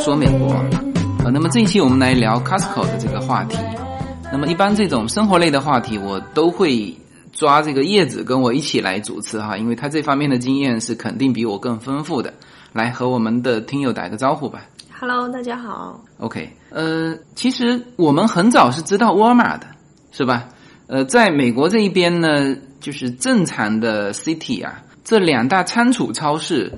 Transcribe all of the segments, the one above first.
说美国。呃，那么这一期我们来聊 Costco 的这个话题。那么一般这种生活类的话题，我都会抓这个叶子跟我一起来主持哈，因为他这方面的经验是肯定比我更丰富的。来和我们的听友打个招呼吧。Hello，大家好。OK，呃，其实我们很早是知道沃尔玛的，是吧？呃，在美国这一边呢，就是正常的 City 啊，这两大仓储超市。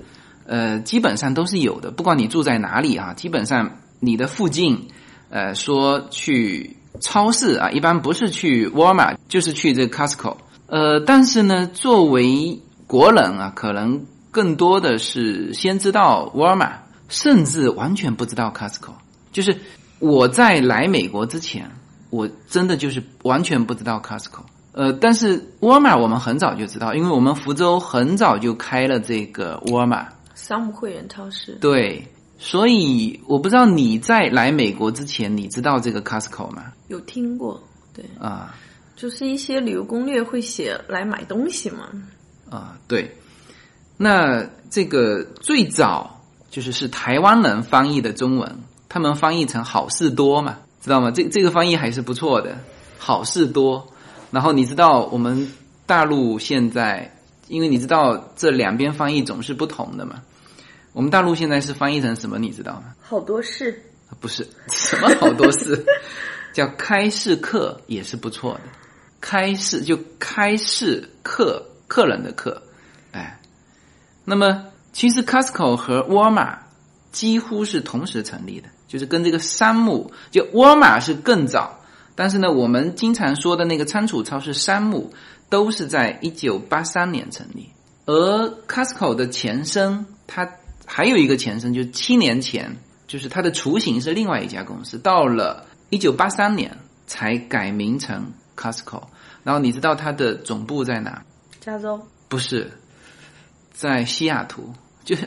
呃，基本上都是有的，不管你住在哪里啊，基本上你的附近，呃，说去超市啊，一般不是去沃尔玛，就是去这 Costco。呃，但是呢，作为国人啊，可能更多的是先知道沃尔玛，甚至完全不知道 Costco。就是我在来美国之前，我真的就是完全不知道 Costco。呃，但是沃尔玛我们很早就知道，因为我们福州很早就开了这个沃尔玛。商务会员超市对，所以我不知道你在来美国之前，你知道这个 Costco 吗？有听过，对啊，就是一些旅游攻略会写来买东西嘛。啊，对，那这个最早就是是台湾人翻译的中文，他们翻译成好事多嘛，知道吗？这这个翻译还是不错的，好事多。然后你知道我们大陆现在，因为你知道这两边翻译总是不同的嘛。我们大陆现在是翻译成什么？你知道吗？好多事不是 什么好多事，叫开市客也是不错的。开市就开市客客人的客，哎，那么其实 Costco 和沃尔玛几乎是同时成立的，就是跟这个山姆，就沃尔玛是更早，但是呢，我们经常说的那个仓储超市山姆都是在一九八三年成立，而 Costco 的前身它。还有一个前身，就是七年前，就是它的雏形是另外一家公司，到了一九八三年才改名成 Costco。然后你知道它的总部在哪？加州？不是，在西雅图。就是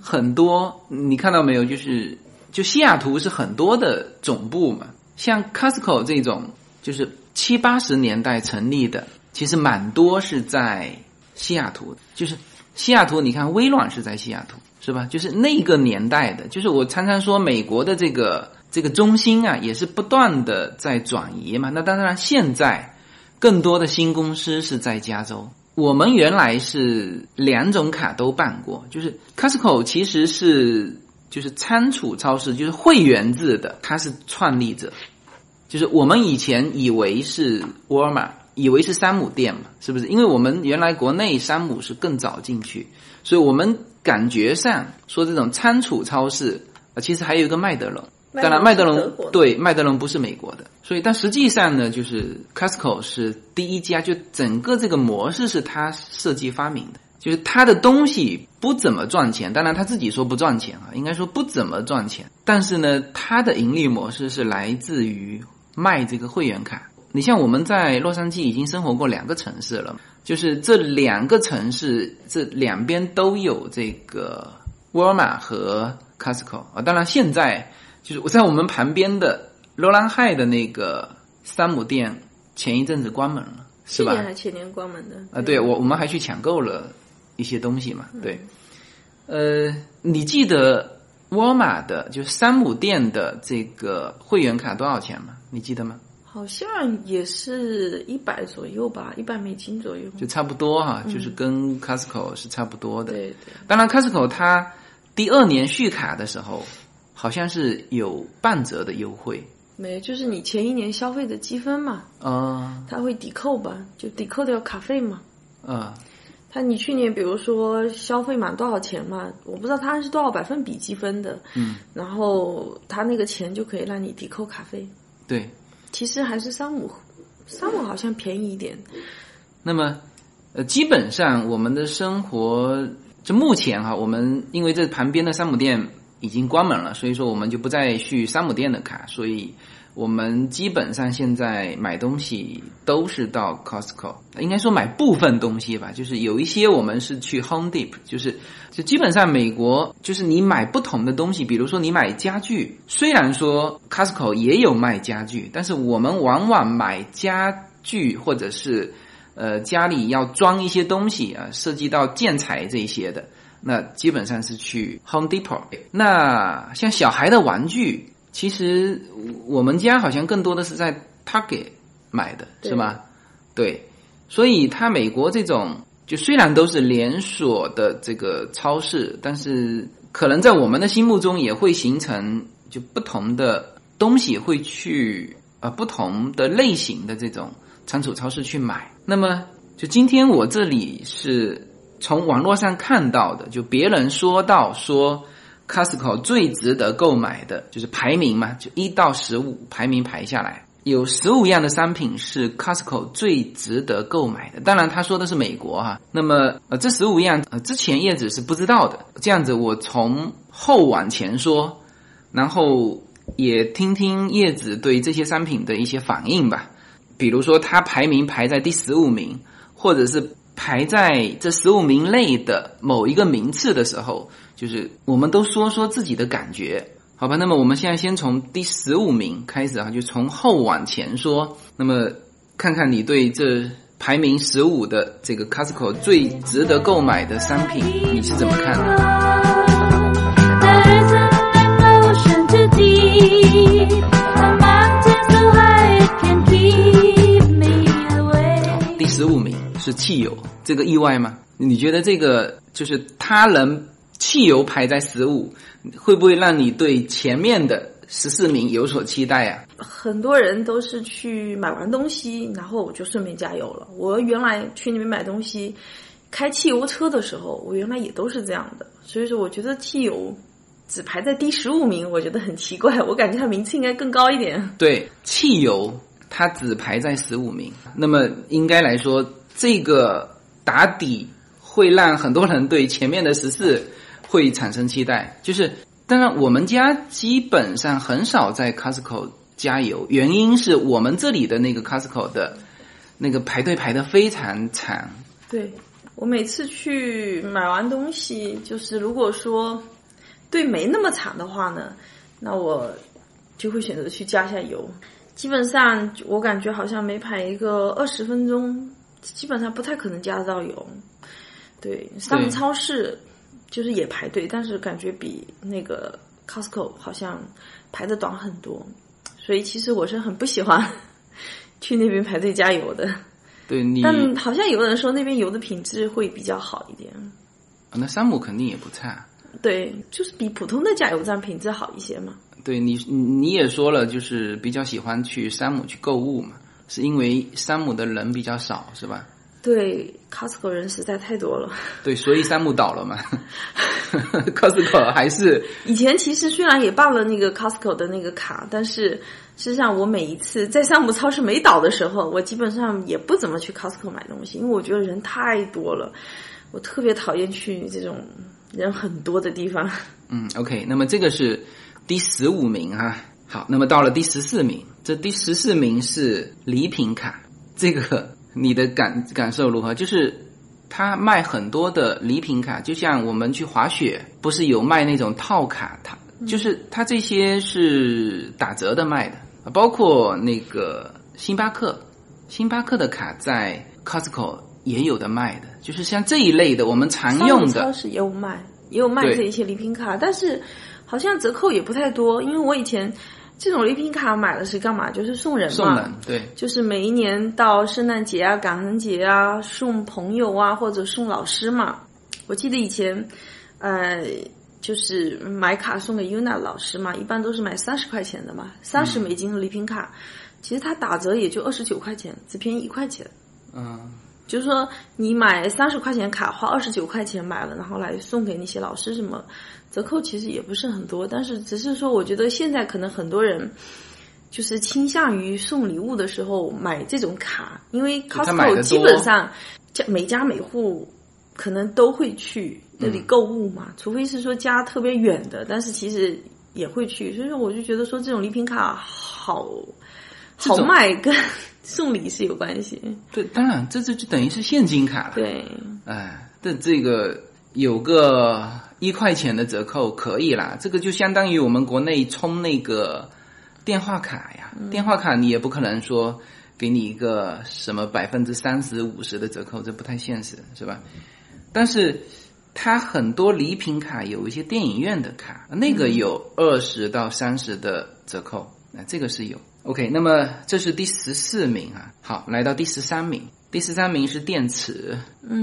很多，你看到没有？就是就西雅图是很多的总部嘛。像 Costco 这种，就是七八十年代成立的，其实蛮多是在西雅图。就是西雅图，你看微软是在西雅图。是吧？就是那个年代的，就是我常常说美国的这个这个中心啊，也是不断的在转移嘛。那当然，现在更多的新公司是在加州。我们原来是两种卡都办过，就是 Costco 其实是就是仓储超市，就是会员制的，它是创立者。就是我们以前以为是沃尔玛，以为是山姆店嘛，是不是？因为我们原来国内山姆是更早进去，所以我们。感觉上说这种仓储超市啊，其实还有一个麦德龙。当然，麦德龙对麦德龙不是美国的，所以但实际上呢，就是 Costco 是第一家，就整个这个模式是他设计发明的。就是他的东西不怎么赚钱，当然他自己说不赚钱啊，应该说不怎么赚钱。但是呢，他的盈利模式是来自于卖这个会员卡。你像我们在洛杉矶已经生活过两个城市了。就是这两个城市，这两边都有这个沃尔玛和 Costco 啊。当然，现在就是我在我们旁边的罗兰海的那个山姆店，前一阵子关门了，是吧？去年还前年关门的啊。对，我我们还去抢购了一些东西嘛。对，呃，你记得沃尔玛的，就是山姆店的这个会员卡多少钱吗？你记得吗？好像也是一百左右吧，一百美金左右，就差不多哈，就是跟 Costco 是差不多的。对对，当然 Costco 它第二年续卡的时候，好像是有半折的优惠。没，就是你前一年消费的积分嘛，啊，它会抵扣吧，就抵扣掉卡费嘛。啊，他你去年比如说消费满多少钱嘛，我不知道他是多少百分比积分的，嗯，然后他那个钱就可以让你抵扣卡费。对。其实还是山姆，山姆好像便宜一点。那么，呃，基本上我们的生活，就目前哈，我们因为这旁边的山姆店已经关门了，所以说我们就不再续山姆店的卡，所以。我们基本上现在买东西都是到 Costco，应该说买部分东西吧，就是有一些我们是去 Home Depot，就是就基本上美国就是你买不同的东西，比如说你买家具，虽然说 Costco 也有卖家具，但是我们往往买家具或者是呃家里要装一些东西啊，涉及到建材这些的，那基本上是去 Home Depot。那像小孩的玩具，其实我们家好像更多的是在 Target 买的，是吗？对，所以他美国这种就虽然都是连锁的这个超市，但是可能在我们的心目中也会形成就不同的东西会去呃不同的类型的这种仓储超市去买。那么就今天我这里是从网络上看到的，就别人说到说 Costco 最值得购买的就是排名嘛，就一到十五排名排下来。有十五样的商品是 Costco 最值得购买的，当然他说的是美国哈、那么呃，这十五样呃之前叶子是不知道的，这样子我从后往前说，然后也听听叶子对这些商品的一些反应吧。比如说他排名排在第十五名，或者是排在这十五名内的某一个名次的时候，就是我们都说说自己的感觉。好吧，那么我们现在先从第十五名开始啊，就从后往前说。那么看看你对这排名十五的这个 Costco 最值得购买的商品，你是怎么看的.第十五名是汽油，这个意外吗？你觉得这个就是他能汽油排在十五，会不会让你对前面的十四名有所期待啊？很多人都是去买完东西，然后我就顺便加油了。我原来去那边买东西，开汽油车的时候，我原来也都是这样的。所以说，我觉得汽油只排在第十五名，我觉得很奇怪。我感觉它名次应该更高一点。对，汽油它只排在十五名，那么应该来说，这个打底会让很多人对前面的十四会产生期待。就是，当然我们家基本上很少在 Costco 加油，原因是我们这里的那个 Costco 的那个排队排的非常长。对我每次去买完东西，就是如果说队没那么长的话呢，那我就会选择去加一下油。基本上我感觉好像每排一个二十分钟，基本上不太可能加得到油。对，上对超市就是也排队，但是感觉比那个 Costco 好像排的短很多，所以其实我是很不喜欢 去那边 排队加油的。对你，但好像有人说那边油的品质会比较好一点，那山姆肯定也不差。对，就是比普通的加油站品质好一些嘛。对你，你也说了，就是比较喜欢去山姆去购物嘛，是因为山姆的人比较少，是吧？对，Costco 人实在太多了。对，所以山姆倒了嘛。Costco 还是以前其实虽然也办了那个 Costco 的那个卡，但是事实上我每一次在山姆超市没倒的时候，我基本上也不怎么去 Costco 买东西，因为我觉得人太多了，我特别讨厌去这种人很多的地方。嗯，OK，那么这个是第十五名哈、好，那么到了第十四名，这第十四名是礼品卡，这个你的感感受如何？就是他卖很多的礼品卡，就像我们去滑雪，不是有卖那种套卡，它就是它这些是打折的卖的，包括那个星巴克，星巴克的卡在 Costco 也有的卖的，就是像这一类的我们常用的超，市也有卖，也有卖这一些礼品卡，但是好像折扣也不太多。因为我以前这种礼品卡买的是干嘛？就是送人嘛，送人对。就是每一年到圣诞节啊、感恩节啊，送朋友啊或者送老师嘛。我记得以前，呃，就是买卡送给 UNA 老师嘛，一般都是买三十块钱的嘛，三十美金的礼品卡，其实它打折也就二十九块钱，只便宜一块钱。嗯，就是说，你买三十块钱卡，花二十九块钱买了，然后来送给那些老师什么，折扣其实也不是很多。但是只是说，我觉得现在可能很多人就是倾向于送礼物的时候买这种卡，因为 Costco 基本上家每家每户可能都会去那里购物嘛，除非是说家特别远的，但是其实也会去。所以说，我就觉得说这种礼品卡好好卖跟送礼是有关系。对，当然这这就等于是现金卡了。，对。哎，这这个有个一块钱的折扣可以啦，这个就相当于我们国内充那个电话卡呀，电话卡你也不可能说给你一个什么百分之三十五十的折扣，这不太现实，是吧？但是它很多礼品卡有一些电影院的卡，那个有二十到三十的折扣，那这个是有。OK，那么这是第十四名啊。好，来到第十三名，第十三名是电池，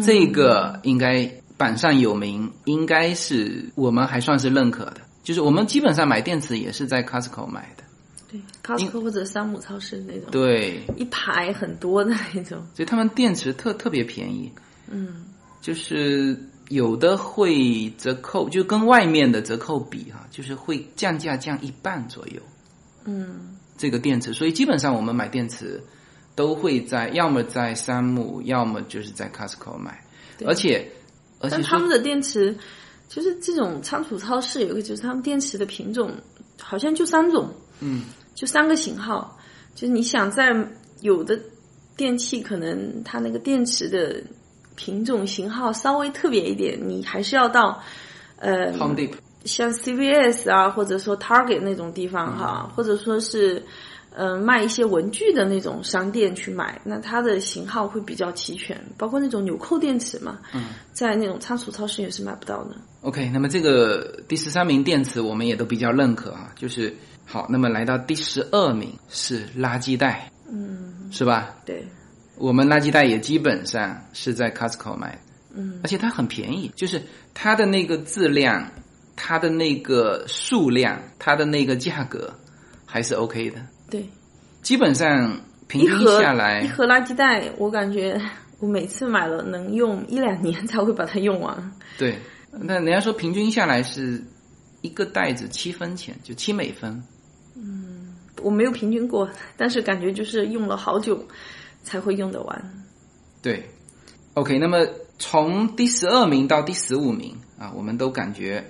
这个应该榜上有名，应该是我们还算是认可的。就是我们基本上买电池也是在 Costco 买的，对，Costco 或者山姆超市那种，对，一排很多的那种。所以他们电池特特别便宜，嗯，就是有的会折扣，就跟外面的折扣比哈、就是会降价降一半左右。嗯，这个电池，所以基本上我们买电池都会在要么在山姆，要么就是在 Costco 买，而且而且他们的电池，就是这种仓储超市有一个，就是他们电池的品种好像就三种，嗯，就三个型号。就是你想在有的电器，可能它那个电池的品种型号稍微特别一点，你还是要到呃 Home Depot 像 CVS 啊，或者说 Target 那种地方哈，或者说是嗯、呃卖一些文具的那种商店去买，那它的型号会比较齐全，包括那种纽扣电池嘛，嗯，在那种仓储超市也是买不到的。OK，那么这个第十三名电池我们也都比较认可啊，就是好，那么来到第十二名是垃圾袋，嗯，是吧？对，我们垃圾袋也基本上是在 Costco 买的，嗯，而且它很便宜，就是它的那个质量、它的那个数量、它的那个价格还是 OK 的，对，基本上平均下来一，盒垃圾袋，我感觉我每次买了能用一两年才会把它用完。对，那人家说平均下来是一个袋子七分钱，就七美分，嗯我没有平均过，但是感觉就是用了好久才会用得完。对，OK，那么从第十二名到第十五名啊，我们都感觉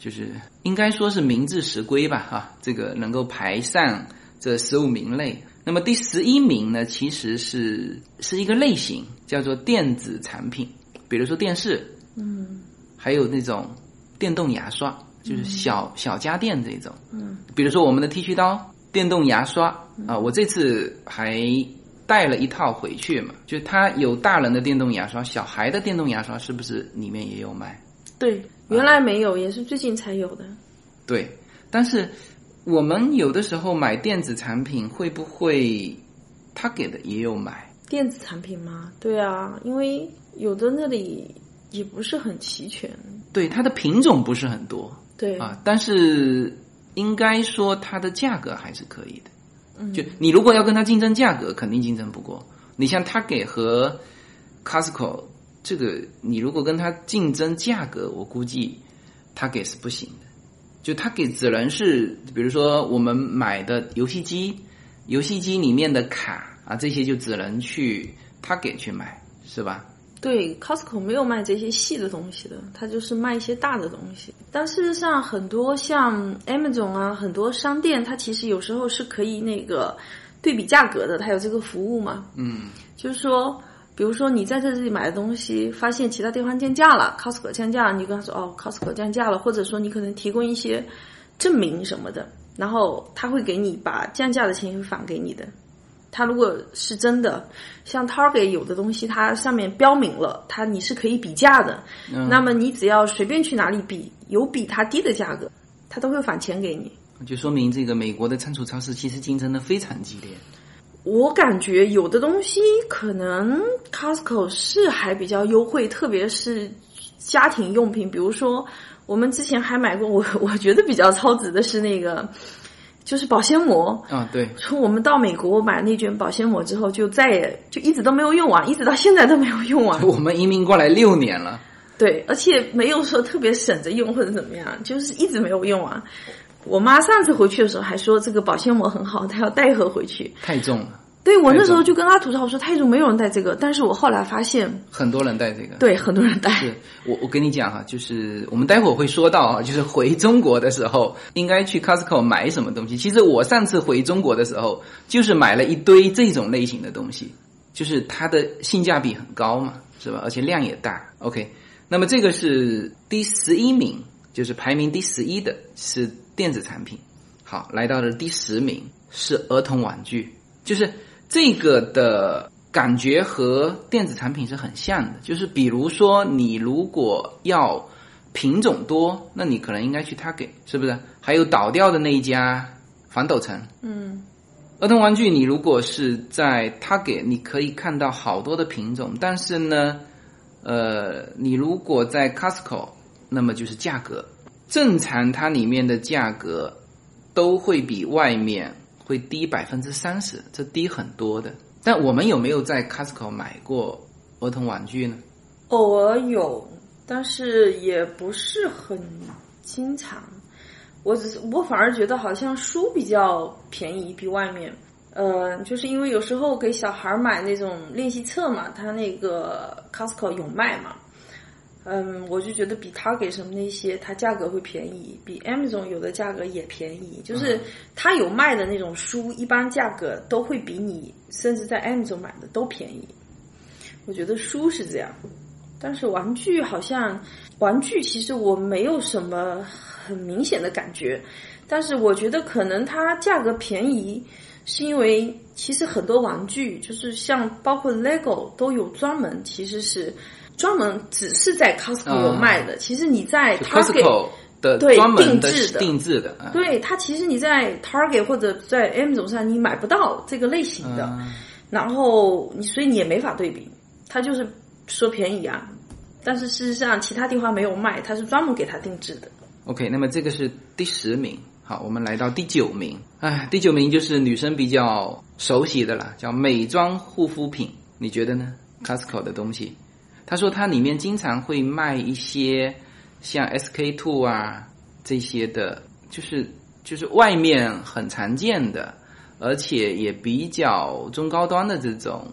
就是应该说是名至实归吧，哈、这个能够排上这十五名内。那么第十一名呢，其实是是一个类型，叫做电子产品，比如说电视，嗯还有那种电动牙刷，就是小、小家电这种。嗯，比如说我们的剃须刀、电动牙刷啊，我这次还带了一套回去嘛，就它有大人的电动牙刷，小孩的电动牙刷是不是里面也有卖？对，原来没有，也是最近才有的。对，但是我们有的时候买电子产品会不会他给的也有买？电子产品吗？对啊，因为有的那里也不是很齐全。对，它的品种不是很多对，啊，但是应该说它的价格还是可以的。嗯就你如果要跟它竞争价格，肯定竞争不过。你像他给和 Costco 这个，你如果跟他竞争价格，我估计他给是不行的。就他给只能是，比如说我们买的游戏机，游戏机里面的卡啊，这些就只能去他给去买，是吧？对，Costco 没有卖这些细的东西的，它就是卖一些大的东西。但事实上，很多像 Amazon 啊，很多商店，它其实有时候是可以那个对比价格的，它有这个服务嘛。嗯，就是说，比如说你在这里买的东西，发现其他地方降价了，Costco 降价了，你跟他说哦，Costco 降价了，或者说你可能提供一些证明什么的，然后他会给你把降价的钱会返给你的。他如果是真的，像 Target 有的东西，它上面标明了，它你是可以比价的，那么你只要随便去哪里比，有比它低的价格，它都会返钱给你。就说明这个美国的仓储超市其实竞争的非常激烈。我感觉有的东西可能 Costco 是还比较优惠，特别是家庭用品，比如说我们之前还买过，我 我觉得比较超值的是那个，就是保鲜膜。啊，对，从我们到美国买那卷保鲜膜之后，就再也就一直都没有用完，一直到现在都没有用完。我们移民过来六年了，对，而且没有说特别省着用或者怎么样，就是一直没有用完。我妈上次回去的时候还说这个保鲜膜很好，她要带一盒回去。太重了，对我那时候就跟她吐槽，我说太重，没有人带这个。但是我后来发现，很多人带这个。对很多人带。是我我跟你讲哈，就是我们待会儿会说到啊，就是回中国的时候应该去 Costco 买什么东西。其实我上次回中国的时候，就是买了一堆这种类型的东西，就是它的性价比很高嘛，是吧？而且量也大。OK，那么这个是第十一名，就是排名第十一的是电子产品。好，来到了第十名是儿童玩具，就是这个的感觉和电子产品是很像的，就是比如说你如果要品种多，那你可能应该去 Target，是不是？还有倒掉的那一家防抖城，嗯儿童玩具，你如果是在 Target，你可以看到好多的品种，但是呢，呃，你如果在 Costco，那么就是价格，正常它里面的价格都会比外面会低百分之三十，这低很多的。但我们有没有在 Costco 买过儿童玩具呢？偶尔有，但是也不是很经常。我只是我反而觉得好像书比较便宜，比外面。呃，就是因为有时候给小孩买那种练习册嘛，它那个 Costco 有卖嘛。嗯，我就觉得比 Target 什么那些，它价格会便宜，比 Amazon 有的价格也便宜。就是它有卖的那种书，一般价格都会比你甚至在 Amazon 买的都便宜。我觉得书是这样，但是玩具好像玩具其实我没有什么很明显的感觉，但是我觉得可能它价格便宜，是因为其实很多玩具就是像包括 LEGO 都有专门其实是专门只是在 Costco 有卖的，其实你在 Target Costco 的对专门的定制的定制的，啊对它其实你在 Target 或者在 Amazon 上你买不到这个类型的，嗯然后你所以你也没法对比，它就是说便宜啊，但是事实上其他地方没有卖，它是专门给它定制的。OK，那么这个是第十名。好，我们来到第九名。哎，第九名就是女生比较熟悉的了，叫美妆护肤品。你觉得呢？Costco 的东西，他说它里面经常会卖一些像 SK two 啊这些的，就是就是外面很常见的，而且也比较中高端的这种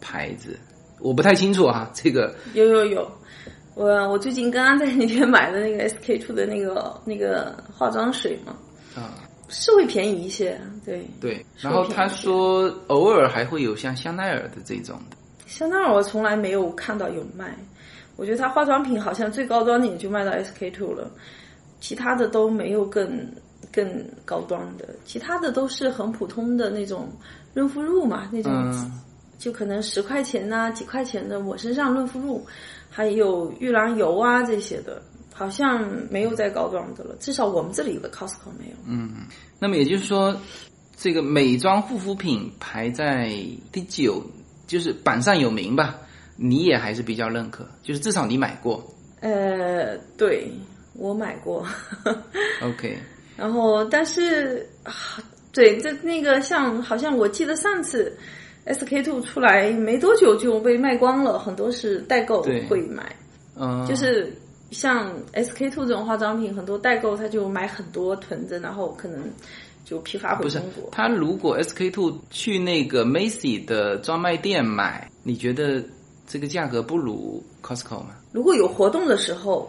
牌子。我不太清楚啊，这个有有有，我我最近刚刚在那边买的那个 SK two 的那个那个化妆水嘛，啊、是会便宜一些，对。对，然后他说偶尔还会有像香奈儿的这种的，香奈儿我从来没有看到有卖，我觉得它化妆品好像最高端的也就卖到 SK two 了，其他的都没有更更高端的，其他的都是很普通的那种润肤露嘛，那种、嗯就可能十块钱呐、几块钱的抹身上润肤露，还有玉兰油啊这些的，好像没有再高端的了，至少我们这里的 Costco 没有。嗯那么也就是说，这个美妆护肤品排在第九，就是榜上有名吧？你也还是比较认可，就是至少你买过。呃，对我买过。OK，然后，但是，啊对，这那个像，好像我记得上次 SK two 出来没多久就被卖光了，很多是代购会买，嗯、就是像 SK two 这种化妆品，很多代购他就买很多囤着，然后可能就批发回不是中国。他如果 SK two 去那个 Macy 的专卖店买，你觉得这个价格不如 Costco 吗？如果有活动的时候，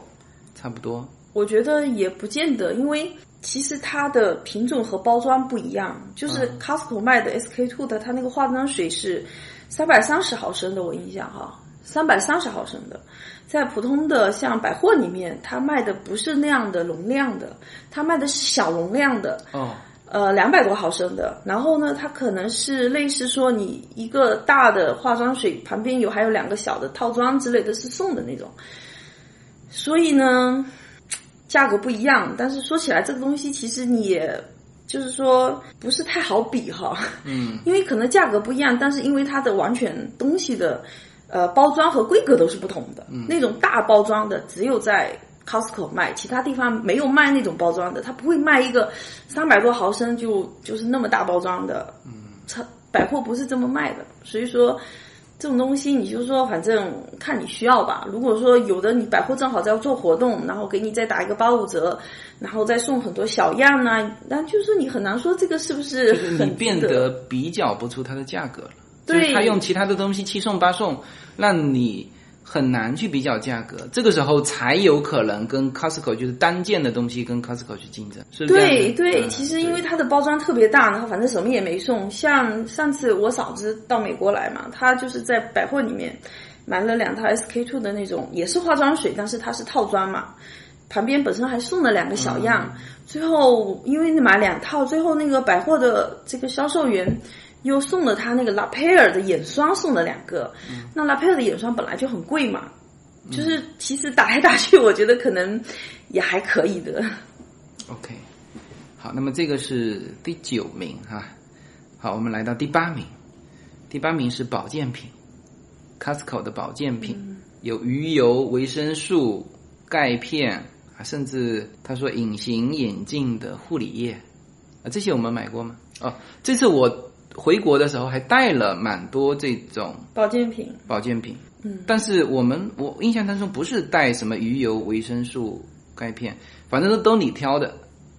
差不多。我觉得也不见得，因为其实它的品种和包装不一样。就是嗯 Costco 卖的 SK two 的，它那个化妆水是三百三十毫升的，我印象哈，三百三十毫升的。在普通的像百货里面，它卖的不是那样的容量的，它卖的是小容量的，哦，呃，两百多毫升的。然后呢，它可能是类似说你一个大的化妆水旁边有还有两个小的套装之类的，是送的那种。所以呢，价格不一样。但是说起来，这个东西其实你也就是说不是太好比哈，嗯，因为可能价格不一样，但是因为它的完全东西的呃包装和规格都是不同的。那种大包装的只有在 Costco 卖，其他地方没有卖那种包装的，它不会卖一个三百多毫升就就是那么大包装的。嗯，百货不是这么卖的，所以说。这种东西，你就说反正看你需要吧。如果说有的你百货正好在做活动，然后给你再打一个八五折，然后再送很多小样啊，那就是你很难说这个是不是就是很你变得比较不出它的价格了。对就是他用其他的东西七送八送，让你很难去比较价格。这个时候才有可能跟 Costco 就是单件的东西跟 Costco 去竞争，是？对对，嗯其实因为它的包装特别大，然后反正什么也没送。像上次我嫂子到美国来嘛，她就是在百货里面买了两套 SK two 的那种，也是化妆水，但是它是套装嘛，旁边本身还送了两个小样。最后因为买两套，最后那个百货的这个销售员又送了他那个拉佩尔的眼霜，送了两个。那拉佩尔的眼霜本来就很贵嘛，就是其实打来打去，我觉得可能也还可以的。OK，好，那么这个是第九名哈。好，我们来到第八名，第八名是保健品，Costco 的保健品、有鱼油、维生素、钙片啊，甚至他说隐形眼镜的护理液啊，这些我们买过吗？哦，这次我回国的时候还带了蛮多这种保健品，保健品，嗯，但是我们我印象当中不是带什么鱼油、维生素、钙片，反正都都你挑的，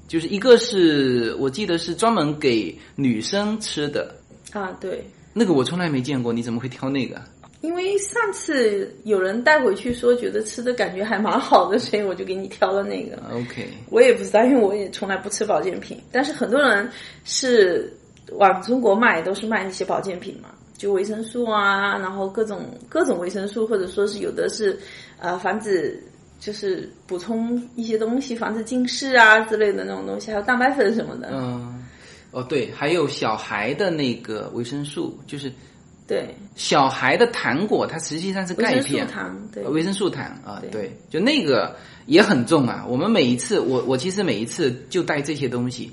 就是一个是我记得是专门给女生吃的，啊，对，那个我从来没见过，你怎么会挑那个？因为上次有人带回去说觉得吃的感觉还蛮好的，所以我就给你挑了那个。OK，我也不知道，因为我也从来不吃保健品，但是很多人是往中国卖，都是卖那些保健品嘛，就维生素啊，然后各种各种维生素，或者说是有的是呃防止就是补充一些东西，防止近视啊之类的那种东西，还有蛋白粉什么的。嗯，哦对，还有小孩的那个维生素，就是对，小孩的糖果，它实际上是维生素钙片。糖，对，维生素糖啊，对对，就那个也很重啊。我们每一次，我我其实每一次就带这些东西，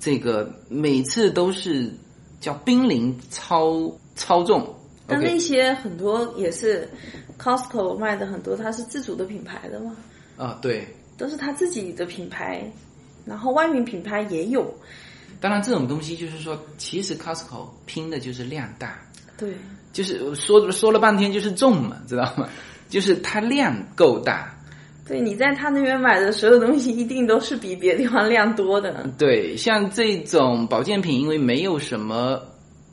这个每次都是叫濒临超超重。但那些很多也是 Costco 卖的很多，它是自主的品牌的嘛，啊，对，都是他自己的品牌，然后外面品牌也有，当然这种东西就是说，其实 Costco 拼的就是量大，对。就是说说了半天就是重嘛，知道吗？就是它量够大，对，你在他那边买的所有东西，一定都是比别的地方量多的。对，像这种保健品，因为没有什么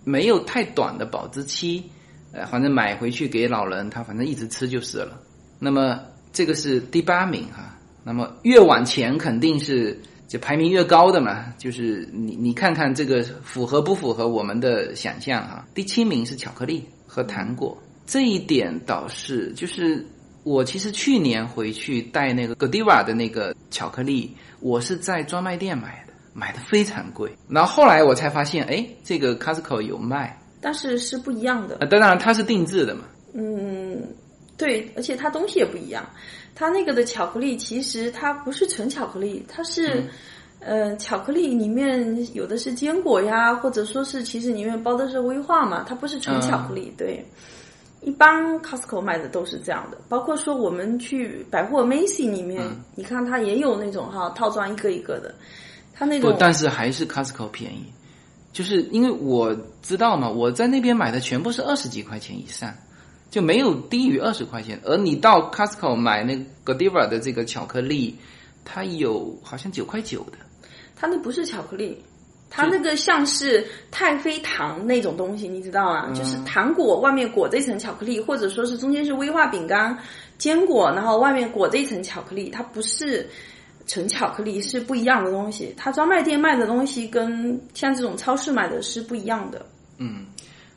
没有太短的保质期，呃，反正买回去给老人，他反正一直吃就是了。那么这个是第八名哈，那么越往前肯定是就排名越高的嘛，就是你你看看这个符合不符合我们的想象哈。第七名是巧克力和糖果，这一点倒是就是我其实去年回去带那个 Godiva 的那个巧克力，我是在专卖店买的，买的非常贵。然后后来我才发现，哎，这个 Costco 有卖但是是不一样的啊，。当然它是定制的嘛。嗯，对，而且它东西也不一样。它那个的巧克力其实它不是纯巧克力，它是。呃，巧克力里面有的是坚果呀，或者说是其实里面包的是威化嘛，它不是纯巧克力。对，一般 Costco 卖的都是这样的，包括说我们去百货 Macy 里面，你看它也有那种哈套装一个一个的，它那种，不但是还是 Costco 便宜，就是因为我知道嘛，我在那边买的全部是二十几块钱以上，就没有低于二十块钱。而你到 Costco 买那个 Godiva 的这个巧克力，它有好像九块九的。它那不是巧克力。它那个像是太妃糖那种东西，你知道吗？就是糖果外面裹着一层巧克力，或者说是中间是威化饼干、坚果，然后外面裹着一层巧克力。它不是纯巧克力，是不一样的东西。它专卖店卖的东西跟像这种超市买的是不一样的。嗯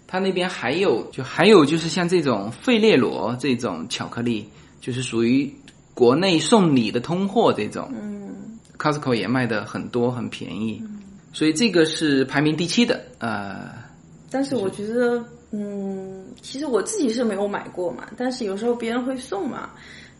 它那边还有，就还有就是像这种费列罗这种巧克力，就是属于国内送礼的通货这种。嗯，Costco 也卖的很多，很便宜。所以这个是排名第七的，呃，但是我觉得，嗯，其实我自己是没有买过嘛，但是有时候别人会送嘛，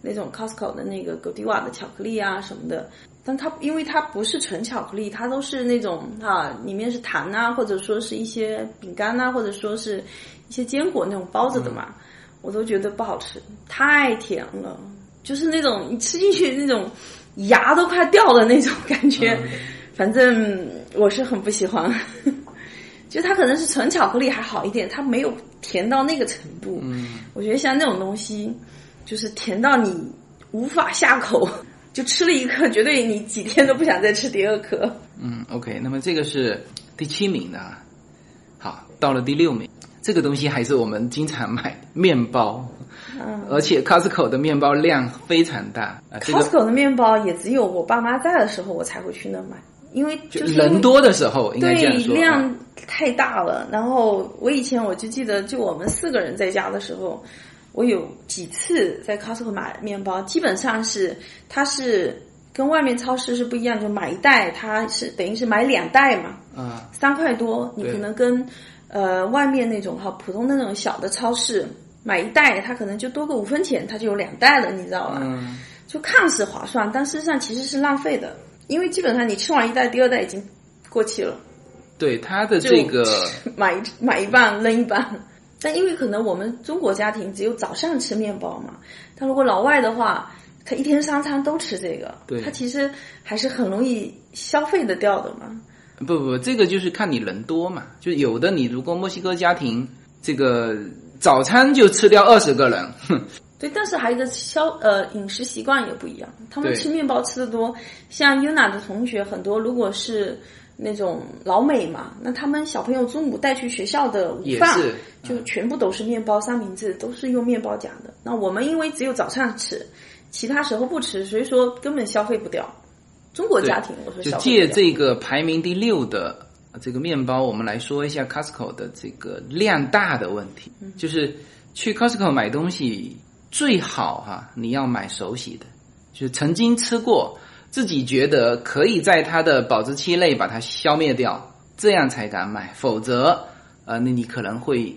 那种 Costco 的那个 Godiva 的巧克力啊什么的。但它因为它不是纯巧克力，它都是那种啊，里面是糖啊，或者说是一些饼干啊，或者说是一些坚果那种包着的嘛，我都觉得不好吃，太甜了，就是那种你吃进去那种牙都快掉的那种感觉。反正我是很不喜欢，就它可能是纯巧克力还好一点，它没有甜到那个程度。嗯，我觉得像那种东西，就是甜到你无法下口，就吃了一颗，绝对你几天都不想再吃第二颗。嗯，OK，那么这个是第七名的啊。好，到了第六名，这个东西还是我们经常买面包，嗯而且 Costco 的面包量非常大，Costco 的面包也只有我爸妈在的时候我才会去那买，因为就是人多的时候应该这对样说。啊量太大了。然后我以前我就记得，就我们四个人在家的时候，我有几次在 Costco 买面包，基本上是它是跟外面超市是不一样，就买一袋，它是等于是买两袋嘛，啊，三块多，你可能跟呃外面那种哈普通的那种小的超市买一袋，它可能就多个五分钱，它就有两袋了，你知道吧？嗯，就看似划算，但事实上其实是浪费的，因为基本上你吃完一袋，第二袋已经过期了。对它的这个买一买一半扔一半。但因为可能我们中国家庭只有早上吃面包嘛，但如果老外的话，他一天三餐都吃这个，对他其实还是很容易消费的掉的嘛。不不不，这个就是看你人多嘛，就有的你如果墨西哥家庭这个早餐就吃掉二十个人，哼，对，但是还有一个消呃饮食习惯也不一样，他们吃面包吃的多，像 Yuna 的同学很多，如果是那种老美嘛，那他们小朋友中午带去学校的午饭就全部都是面包、三明治，都是用面包夹的。那我们因为只有早上吃，其他时候不吃，所以说根本消费不掉。中国家庭我说就借这个排名第六的这个面包，我们来说一下 Costco 的这个量大的问题。嗯就是去 Costco 买东西最好哈、你要买手洗的，就是曾经吃过，自己觉得可以在它的保质期内把它消灭掉，这样才敢买。否则，呃，那你可能会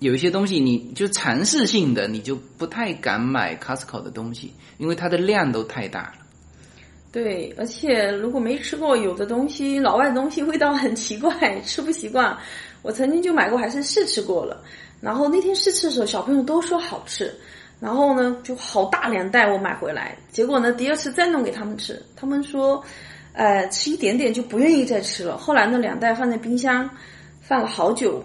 有一些东西，你就尝试性的，你就不太敢买 Costco 的东西，因为它的量都太大了。对，而且如果没吃过，有的东西老外的东西味道很奇怪，吃不习惯。我曾经就买过，还是试吃过了。然后那天试吃的时候，小朋友都说好吃，然后呢就好大两袋我买回来，结果呢第二次再弄给他们吃，他们说，呃吃一点点就不愿意再吃了。后来那两袋放在冰箱放了好久，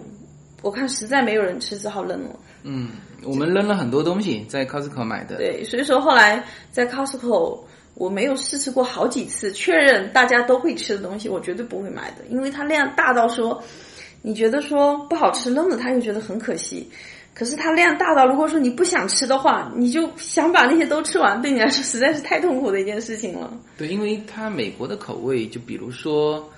我看实在没有人吃，只好扔了。嗯，我们扔了很多东西在 Costco 买的。对，所以说后来在 Costco 我没有试吃过好几次，确认大家都会吃的东西，我绝对不会买的，因为它量大到说，你觉得说不好吃扔了，他又觉得很可惜。可是它量大到，如果说你不想吃的话，你就想把那些都吃完，对你来说 实在是太痛苦的一件事情了。对，因为它美国的口味，就比如说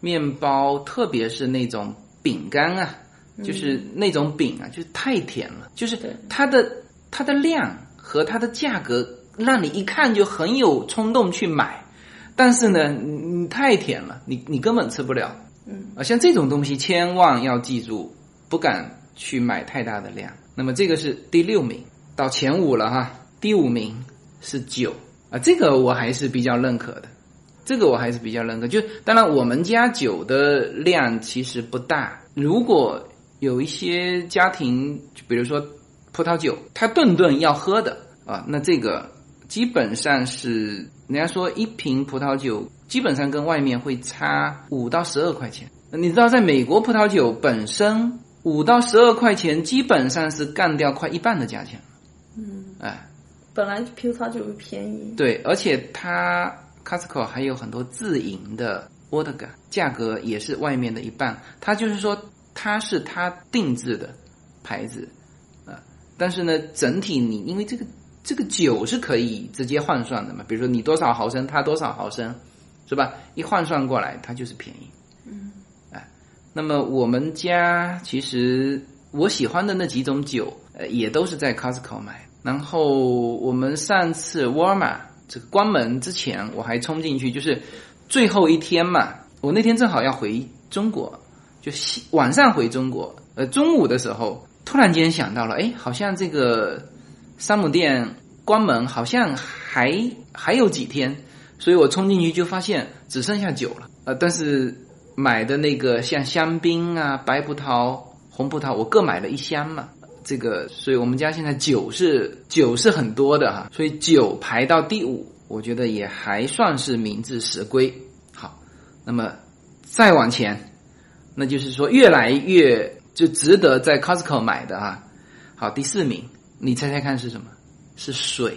面包，特别是那种饼干啊，就是那种饼啊，就是太甜了，就是它的它的量和它的价格，让你一看就很有冲动去买，但是呢，你你太甜了，你你根本吃不了。嗯。啊，像这种东西千万要记住，不敢去买太大的量。那么这个是第六名，到前五了哈。第五名是酒啊，这个我还是比较认可的，这个我还是比较认可。就当然我们家酒的量其实不大，如果有一些家庭，就比如说葡萄酒，他顿顿要喝的啊，那这个基本上是人家说一瓶葡萄酒基本上跟外面会差五到十二块钱。你知道，在美国葡萄酒本身五到十二块钱，基本上是干掉快一半的价钱。嗯，哎，本来葡萄酒便宜，对，而且它 Costco 还有很多自营的 Vodka，价格也是外面的一半。它就是说，它是它定制的牌子啊、但是呢，整体你因为这个这个酒是可以直接换算的嘛，比如说你多少毫升，它多少毫升，是吧？一换算过来，它就是便宜。那么我们家其实我喜欢的那几种酒，呃，也都是在 Costco 买。然后我们上次沃尔玛这个关门之前，我还冲进去，就是最后一天嘛。我那天正好要回中国，就晚上回中国，呃，中午的时候突然间想到了，哎，好像这个山姆店关门好像还还有几天，所以我冲进去就发现只剩下酒了。呃，但是买的那个像香槟啊、白葡萄、红葡萄，我各买了一箱嘛。这个，所以我们家现在酒是酒是很多的哈，所以酒排到第五，我觉得也还算是名至实归。好，那么再往前，那就是说越来越就值得在 Costco 买的啊。好，第四名，你猜猜看是什么？是水。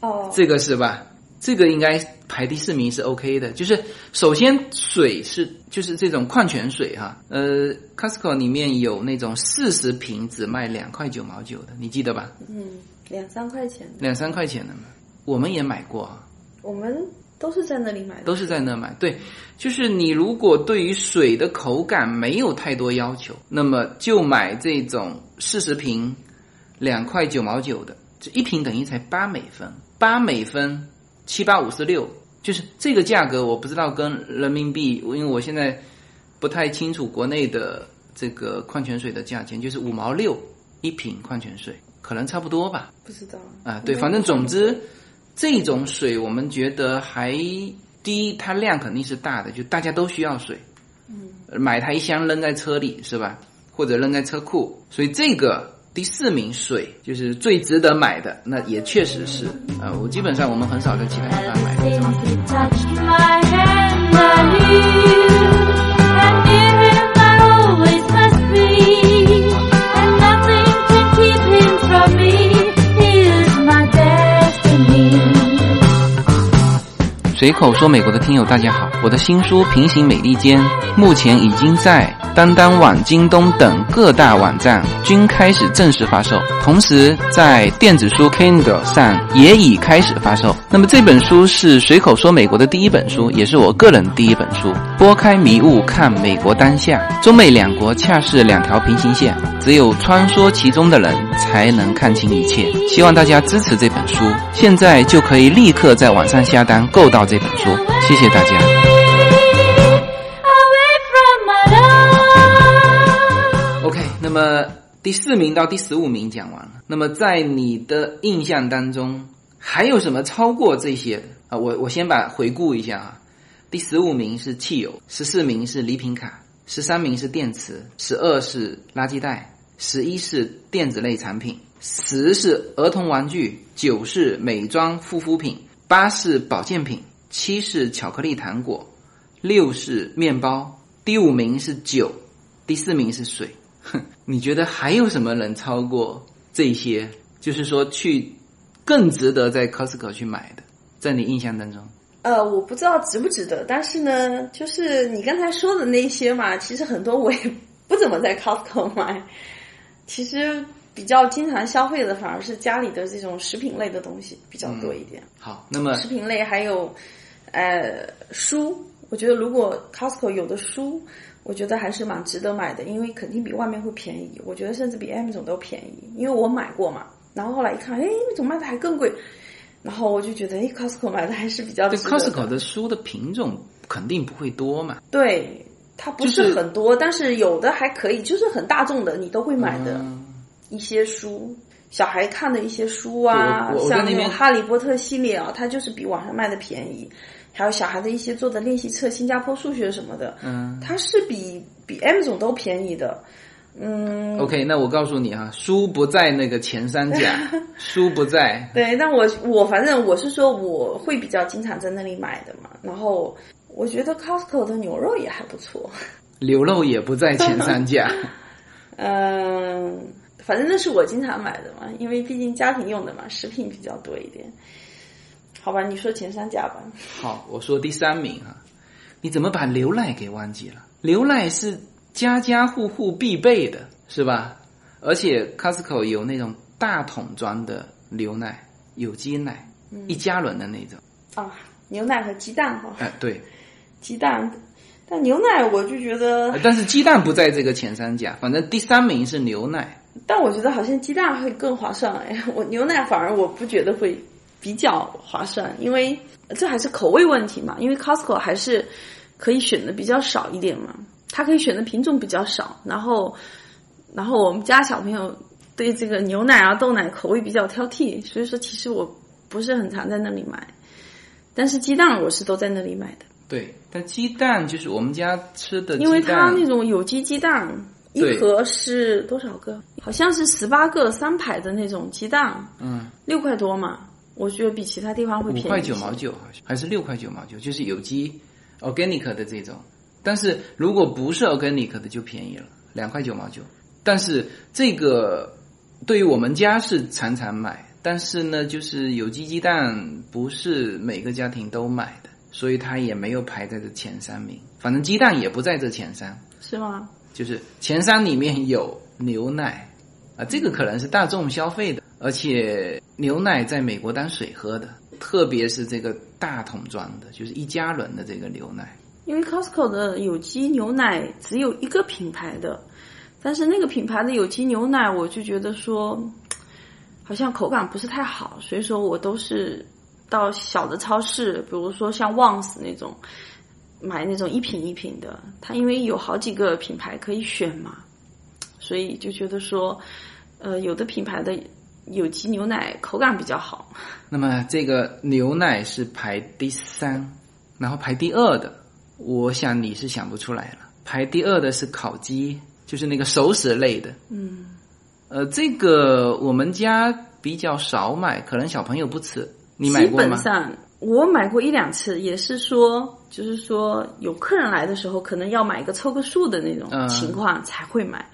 哦，这个是吧？这个应该排第四名是 OK 的。就是首先水是就是这种矿泉水哈，呃，Costco 里面有那种四十瓶只卖两块九毛九的，你记得吧？嗯，两三块钱的，两三块钱的嘛，我们也买过啊，我们都是在那里买的。都是在那买。对，就是你如果对于水的口感没有太多要求，那么就买这种四十瓶两块九毛九的，这一瓶等于才八美分，八美分七八五十六，就是这个价格，我不知道跟人民币，因为我现在不太清楚国内的这个矿泉水的价钱，就是五毛六一瓶矿泉水，可能差不多吧。不知道啊，对，反正总之，这种水我们觉得还第一，它量肯定是大的，就大家都需要水。嗯，买它一箱扔在车里是吧？或者扔在车库，所以这个第四名水就是最值得买的，那也确实是。呃，我基本上我们很少在其他地方买随口说美国的听友大家好，我的新书《平行美利坚》目前已经在当当网、京东等各大网站均开始正式发售，同时在电子书 Kindle 上也已开始发售。那么这本书是随口说美国的第一本书，也是我个人第一本书。拨开迷雾看美国当下，中美两国恰是两条平行线，只有穿梭其中的人才能看清一切。希望大家支持这本书，现在就可以立刻在网上下单购到这本书，谢谢大家。OK，那么第四名到第十五名讲完了。那么在你的印象当中，还有什么超过这些啊？我我先把回顾一下啊。第十五名是汽油，十四名是礼品卡，十三名是电池，十二是垃圾袋，十一是电子类产品，十是儿童玩具，九是美妆护肤品，八是保健品，七是巧克力糖果，六是面包，第五名是酒，第四名是水。哼，你觉得还有什么能超过这些？就是说去更值得在 Costco 去买的，在你印象当中？呃，我不知道值不值得，但是呢，就是你刚才说的那些嘛，其实很多我也不怎么在 Costco 买。其实比较经常消费的反而是家里的这种食品类的东西比较多一点。好，那么食品类还有呃书，我觉得如果 Costco 有的书，我觉得还是蛮值得买的，因为肯定比外面会便宜。我觉得甚至比 Amazon 都便宜，因为我买过嘛。然后后来一看，哎，怎么卖的还更贵？然后我就觉得，哎，Costco 买的还是比较 Costco 的书的品种肯定不会多嘛？对，它不是是很多，但是有的还可以，就是很大众的，你都会买的嗯一些书，小孩看的一些书啊，像那种哈利波特系列啊，它就是比网上卖的便宜。还有小孩的一些做的练习册、新加坡数学什么的，嗯它是比比 Amazon 都便宜的。嗯，，OK，那我告诉你哈，书不在那个前三甲，书不在。对，但我我反正我是说我会比较经常在那里买的嘛。然后我觉得 Costco 的牛肉也还不错。牛肉也不在前三甲。嗯，反正那是我经常买的嘛，因为毕竟家庭用的嘛，食品比较多一点。好吧，你说前三甲吧。好，我说第三名啊，你怎么把牛奶给忘记了？牛奶是家家户户必备的，是吧？而且 Costco 有那种大桶装的牛奶，有机奶，一加仑的那种。啊，牛奶和鸡蛋哈，哎、对，鸡蛋，但牛奶我就觉得呃，但是鸡蛋不在这个前三甲，反正第三名是牛奶。但我觉得好像鸡蛋会更划算哎，我牛奶反而我不觉得会比较划算，因为这还是口味问题嘛。因为 Costco 还是可以选的比较少一点嘛，它可以选的品种比较少，然后然后我们家小朋友对这个牛奶啊豆奶口味比较挑剔，所以说其实我不是很常在那里买，但是鸡蛋我是都在那里买的，对，但鸡蛋就是我们家吃的，因为它那种有机鸡蛋。一盒是多少个？好像是十八个三排的那种鸡蛋，嗯，六块多嘛，我觉得比其他地方会便宜。五块九毛。九好像还是六块九毛九，就是有机 organic 的这种。但是如果不是 organic 的就便宜了，两块九毛九。但是这个对于我们家是常常买，但是呢，就是有机鸡蛋不是每个家庭都买的，所以它也没有排在这前三名。反正鸡蛋也不在这前三，是吗？就是前三里面有牛奶啊，这个可能是大众消费的，而且牛奶在美国当水喝的，特别是这个大桶装的，就是一加仑的这个牛奶。因为 Costco 的有机牛奶只有一个品牌的，但是那个品牌的有机牛奶，我就觉得说，好像口感不是太好，所以说我都是到小的超市，比如说像 Once 那种，买那种一瓶一瓶的。它因为有好几个品牌可以选嘛，所以就觉得说，呃，有的品牌的有机牛奶口感比较好。那么这个牛奶是排第三，然后排第二的，我想你是想不出来了。排第二的是烤鸡，就是那个熟食类的。嗯，呃，这个我们家比较少买，可能小朋友不吃。你买基过吗？基本上我买过一两次，也是说，就是说有客人来的时候，可能要买一个凑个数的那种嗯情况才会买，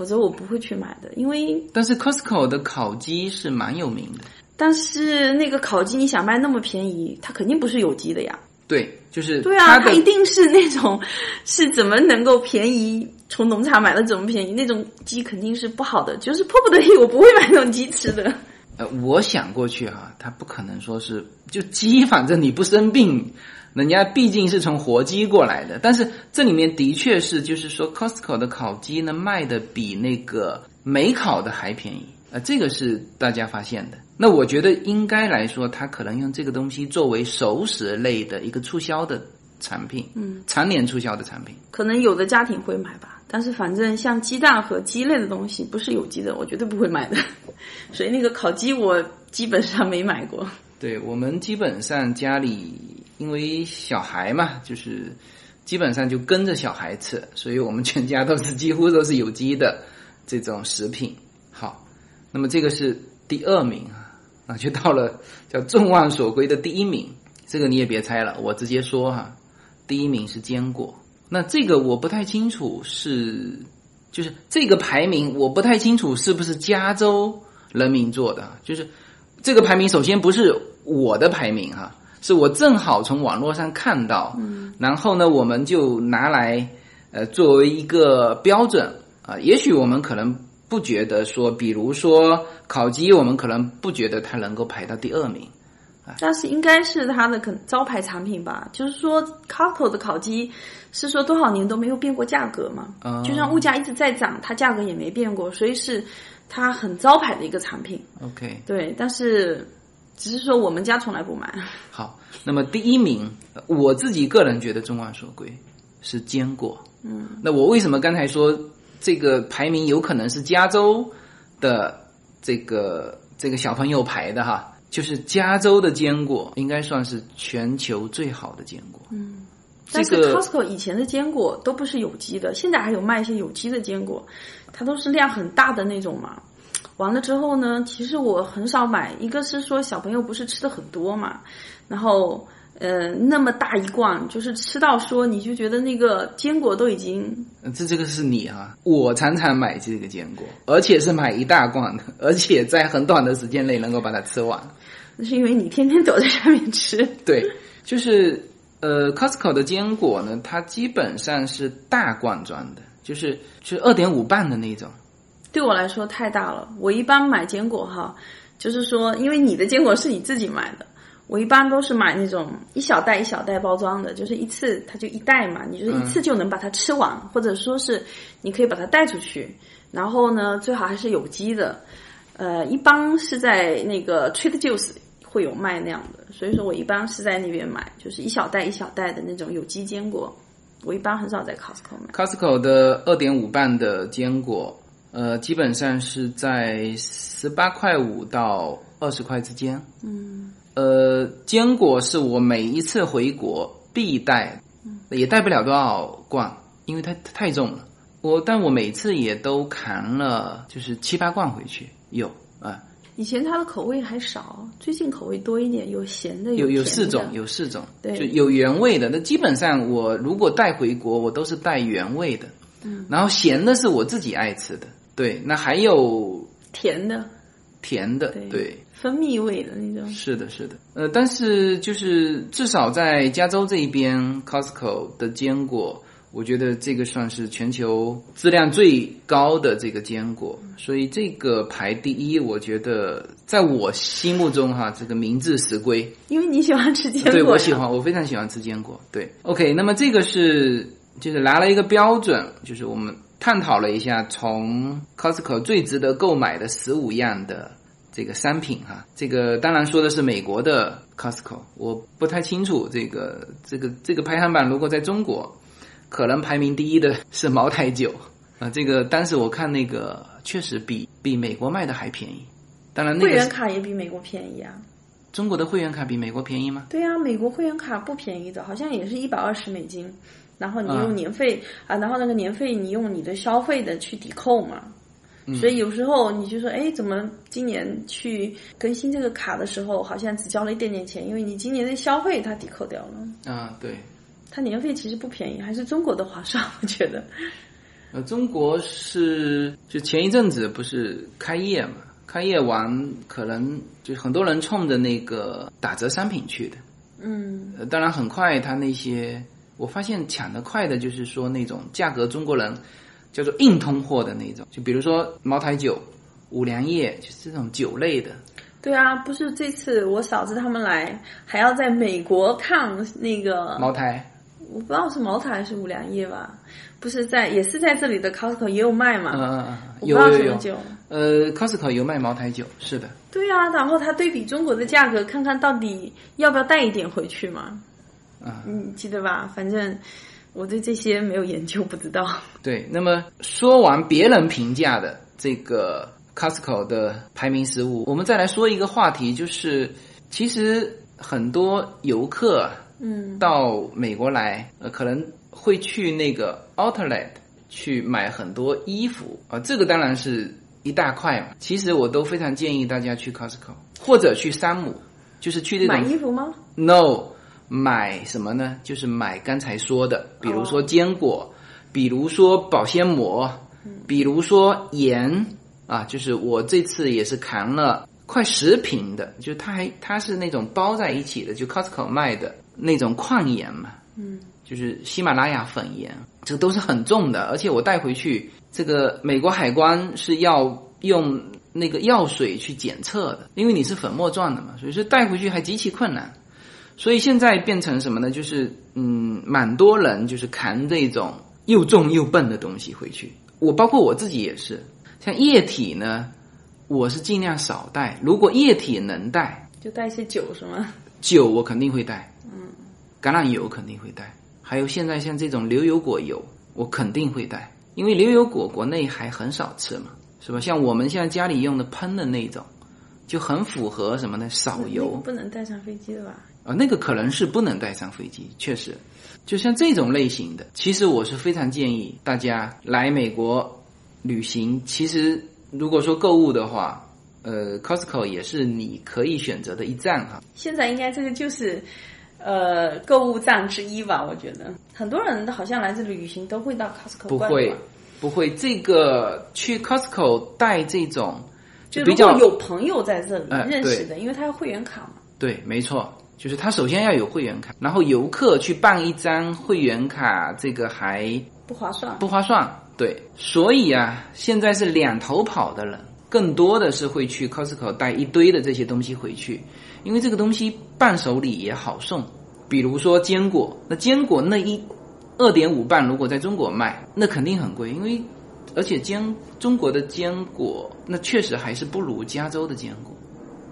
否则我不会去买的，因为但是 Costco 的烤鸡是蛮有名的。但是那个烤鸡你想卖那么便宜，它肯定不是有机的呀。对，就是对啊，它一定是那种是怎么能够便宜？从农场买的怎么便宜？那种鸡肯定是不好的，就是迫不得已我不会买那种鸡吃的。呃，我想过去哈、它不可能说是就鸡，反正你不生病，人家毕竟是从活鸡过来的。但是这里面的确是，就是说 Costco 的烤鸡呢卖的比那个没烤的还便宜，呃，这个是大家发现的。那我觉得应该来说，它可能用这个东西作为熟食类的一个促销的产品，嗯，常年促销的产品。可能有的家庭会买吧，但是反正像鸡蛋和鸡类的东西不是有机的，我绝对不会买的。所以那个烤鸡我基本上没买过。对我们基本上家里因为小孩嘛，就是基本上就跟着小孩吃，所以我们全家都是几乎都是有机的这种食品。好，那么这个是第二名啊，那就到了叫众望所归的第一名。这个你也别猜了，我直接说哈，第一名是坚果。那这个我不太清楚是，就是这个排名我不太清楚是不是加州人民做的，就是这个排名首先不是我的排名哈，是我正好从网络上看到，嗯，然后呢，我们就拿来呃作为一个标准啊、也许我们可能不觉得说，比如说烤鸡，我们可能不觉得它能够排到第二名，但是应该是它的可能招牌产品吧，就是说 Costco 的烤鸡是说多少年都没有变过价格嘛，嗯就像物价一直在涨，它价格也没变过，所以是它很招牌的一个产品。OK，对，但是只是说我们家从来不买。好，那么第一名，呃我自己个人觉得众望所归是坚果。嗯，那我为什么刚才说这个排名有可能是加州的这个这个小朋友排的哈？就是加州的坚果应该算是全球最好的坚果。嗯，但是 Costco 以前的坚果都不是有机的，现在还有卖一些有机的坚果，它都是量很大的那种嘛。完了之后呢，其实我很少买，一个是说小朋友不是吃的很多嘛，然后呃那么大一罐，就是吃到说你就觉得那个坚果都已经呃这这个是你哈、我常常买这个坚果，而且是买一大罐的，而且在很短的时间内能够把它吃完。那是因为你天天 躲在下面吃。对，就是呃，Costco 的坚果呢，它基本上是大罐装的，就是就是二点五磅的那种。对我来说太大了。我一般买坚果哈，就是说，因为你的坚果是你自己买的，我一般都是买那种一小袋一小袋包装的，就是一次它就一袋嘛，你就是一次就能把它吃完，或者说是你可以把它带出去。然后呢，最好还是有机的，呃，一般是在那个 Trader Joe's 会有卖那样的，所以说我一般是在那边买，就是一小袋一小袋的那种有机坚果。我一般很少在 Costco 买。Costco 的二点五磅的坚果，呃，基本上是在十八块五到二十块之间。嗯，呃，坚果是我每一次回国必带，也带不了多少罐，因为它它太重了。我但我每次也都扛了，就是七八罐回去，有啊。以前它的口味还少，最近口味多一点，有咸的，有有有四种，有四种，对就有原味的。那基本上我如果带回国，我都是带原味的。嗯，然后咸的是我自己爱吃的，对。那还有甜的，甜的，对对，蜂蜜味的那种。是的，是的。呃，但是就是至少在加州这一边，Costco 的坚果，我觉得这个算是全球质量最高的这个坚果，所以这个排第一，我觉得在我心目中哈，这个名至实归。因为你喜欢吃坚果，对我喜。欢，我非常喜欢吃坚果。对，OK，那么这个是就是拿了一个标准，就是我们探讨了一下从 Costco 最值得购买的十五样的这个商品哈。这个当然说的是美国的 Costco，我不太清楚这个这个这个排行榜如果在中国，可能排名第一的是茅台酒。啊，这个当时我看那个确实比比美国卖的还便宜。当然，那个会员卡也比美国便宜啊。中国的会员卡比美国便宜吗？对啊，美国会员卡不便宜的，好像也是一百二十美金。然后你用嗯年费啊然后那个年费你用你的消费的去抵扣嘛。嗯所以有时候你就说，哎，怎么今年去更新这个卡的时候，好像只交了一点点钱，因为你今年的消费它抵扣掉了。啊，对，它年费其实不便宜，还是中国的划算，我觉得。呃，中国是就前一阵子不是开业嘛，开业完可能就很多人冲着那个打折商品去的。嗯，呃，当然很快，它那些我发现抢得快的就是说那种价格中国人叫做硬通货的那种，就比如说茅台酒、五粮液，就是这种酒类的。对啊，不是这次我嫂子他们来，还要在美国看那个茅台我不知道是茅台还是五粮液吧，不是在也是在这里的 Costco 也有卖嘛，嗯嗯嗯，有有有，什么酒。呃，Costco 有卖茅台酒，是的，对啊，然后他对比中国的价格，看看到底要不要带一点回去嘛？啊你记得吧？反正我对这些没有研究，不知道。对。那么说完别人评价的这个 Costco 的排名十五，我们再来说一个话题，就是其实很多游客啊嗯，到美国来，呃，可能会去那个 Outlet 去买很多衣服啊、这个当然是一大块嘛。其实我都非常建议大家去 Costco 或者去山姆，就是去这买衣服吗？No 买什么呢？就是买刚才说的，比如说坚果，比如说保鲜膜，比如说盐啊，就是我这次也是扛了快十瓶的，就它还它是那种包在一起的，就 Costco 卖的那种矿盐嘛，嗯，就是喜马拉雅粉盐，这都是很重的，而且我带回去，这个美国海关是要用那个药水去检测的，因为你是粉末状的嘛，所以说带回去还极其困难。所以现在变成什么呢？就是嗯，蛮多人就是扛这种又重又笨的东西回去。我包括我自己也是，像液体呢，我是尽量少带。如果液体能带，就带一些酒是吗？酒我肯定会带，嗯，橄榄油肯定会带，还有现在像这种牛油果油，我肯定会带，因为牛油果国内还很少吃嘛，是吧？像我们现在家里用的喷的那种，就很符合什么呢？少油那个不能带上飞机的吧？啊，那个可能是不能带上飞机，确实，就像这种类型的，其实我是非常建议大家来美国旅行。其实如果说购物的话，呃，Costco 也是你可以选择的一站哈。现在应该这个就是，呃，购物站之一吧？我觉得很多人好像来这里旅行都会到 Costco 不会，不会，这个去 Costco 带这种就比较如果有朋友在这里哎认识的，因为他有会员卡嘛。对，没错，就是他首先要有会员卡，然后游客去办一张会员卡，这个还不划算。不划算。对，所以啊，现在是两头跑的人，更多的是会去 Costco 带一堆的这些东西回去，因为这个东西伴手礼也好送。比如说坚果，那坚果那一二点五磅，如果在中国卖，那肯定很贵，因为而且坚中国的坚果那确实还是不如加州的坚果。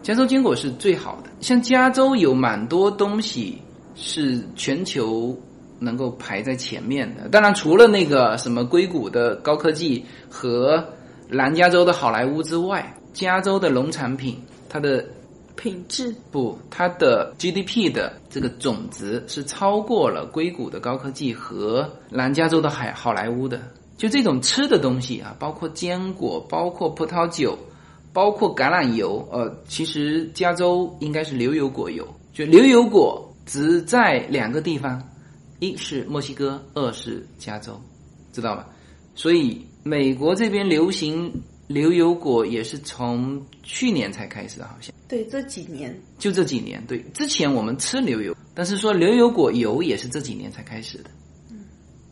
加州坚果是最好的，像加州有蛮多东西是全球能够排在前面的。当然，除了那个什么硅谷的高科技和南加州的好莱坞之外，加州的农产品它的品质不，它的 GDP 的这个总值是超过了硅谷的高科技和南加州的海好莱坞的。就这种吃的东西啊，包括坚果，包括葡萄酒，包括橄榄油，呃，其实加州应该是牛油果油。就牛油果只在两个地方，一是墨西哥，二是加州，知道吧？所以美国这边流行牛油果也是从去年才开始，好像。对这几年就这几年，对，之前我们吃牛油，但是说牛油果油也是这几年才开始的，嗯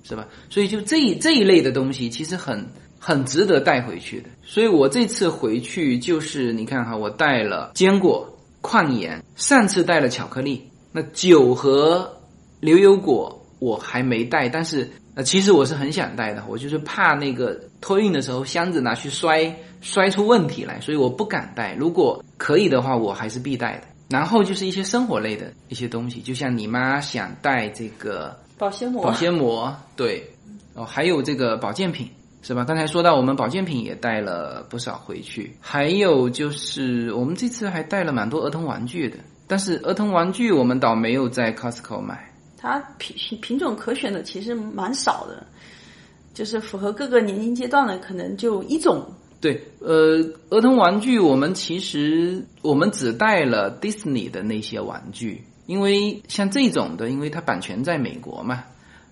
是吧？所以就这一这一类的东西，其实很很值得带回去的。所以我这次回去就是，你看哈，我带了坚果、矿盐，上次带了巧克力，那酒和牛油果我还没带，但是呃，其实我是很想带的，我就是怕那个托运的时候箱子拿去摔摔出问题来，所以我不敢带。如果可以的话，我还是必带的。然后就是一些生活类的一些东西，就像你妈想带这个保鲜膜，保鲜膜，对，哦，还有这个保健品，是吧？刚才说到我们保健品也带了不少回去，还有就是我们这次还带了蛮多儿童玩具的，但是儿童玩具我们倒没有在 Costco 买。它品品品种可选的其实蛮少的，就是符合各个年龄阶段的，可能就一种。对，呃，儿童玩具我们其实我们只带了 Disney 的那些玩具，因为像这种的，因为它版权在美国嘛，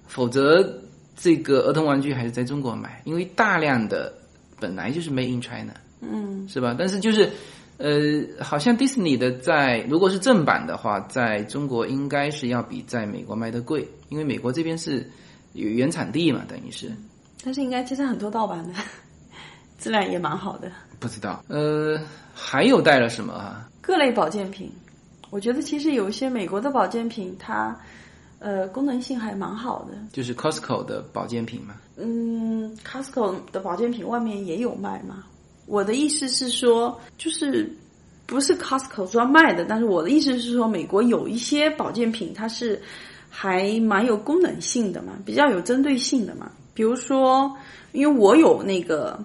否则这个儿童玩具还是在中国买，因为大量的本来就是 Made in China，嗯，是吧？但是就是，呃，好像 Disney 的在如果是正版的话，在中国应该是要比在美国卖的贵，因为美国这边是有原产地嘛，等于是但是应该其实很多盗版的，质量也蛮好的。不知道。呃，还有带了什么啊？各类保健品，我觉得其实有一些美国的保健品，它呃功能性还蛮好的。就是 Costco 的保健品嘛。嗯，Costco 的保健品外面也有卖嘛。我的意思是说，就是不是 Costco 专卖的，但是我的意思是说，美国有一些保健品它是还蛮有功能性的嘛，比较有针对性的嘛。比如说，因为我有那个，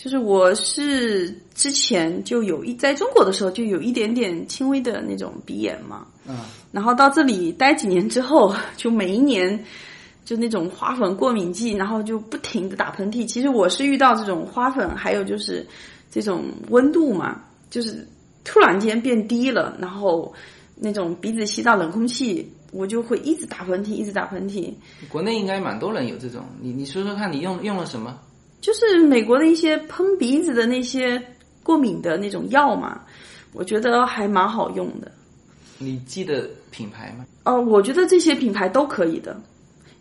就是我是之前就有一在中国的时候就有一点点轻微的那种鼻炎嘛，嗯，然后到这里待几年之后，就每一年就那种花粉过敏季，然后就不停的打喷嚏。其实我是遇到这种花粉，还有就是这种温度嘛，就是突然间变低了，然后那种鼻子吸到冷空气，我就会一直打喷嚏，一直打喷嚏。国内应该蛮多人有这种，你你说说看你用用了什么？就是美国的一些喷鼻子的那些过敏的那种药嘛，我觉得还蛮好用的。你记得品牌吗？哦，我觉得这些品牌都可以的，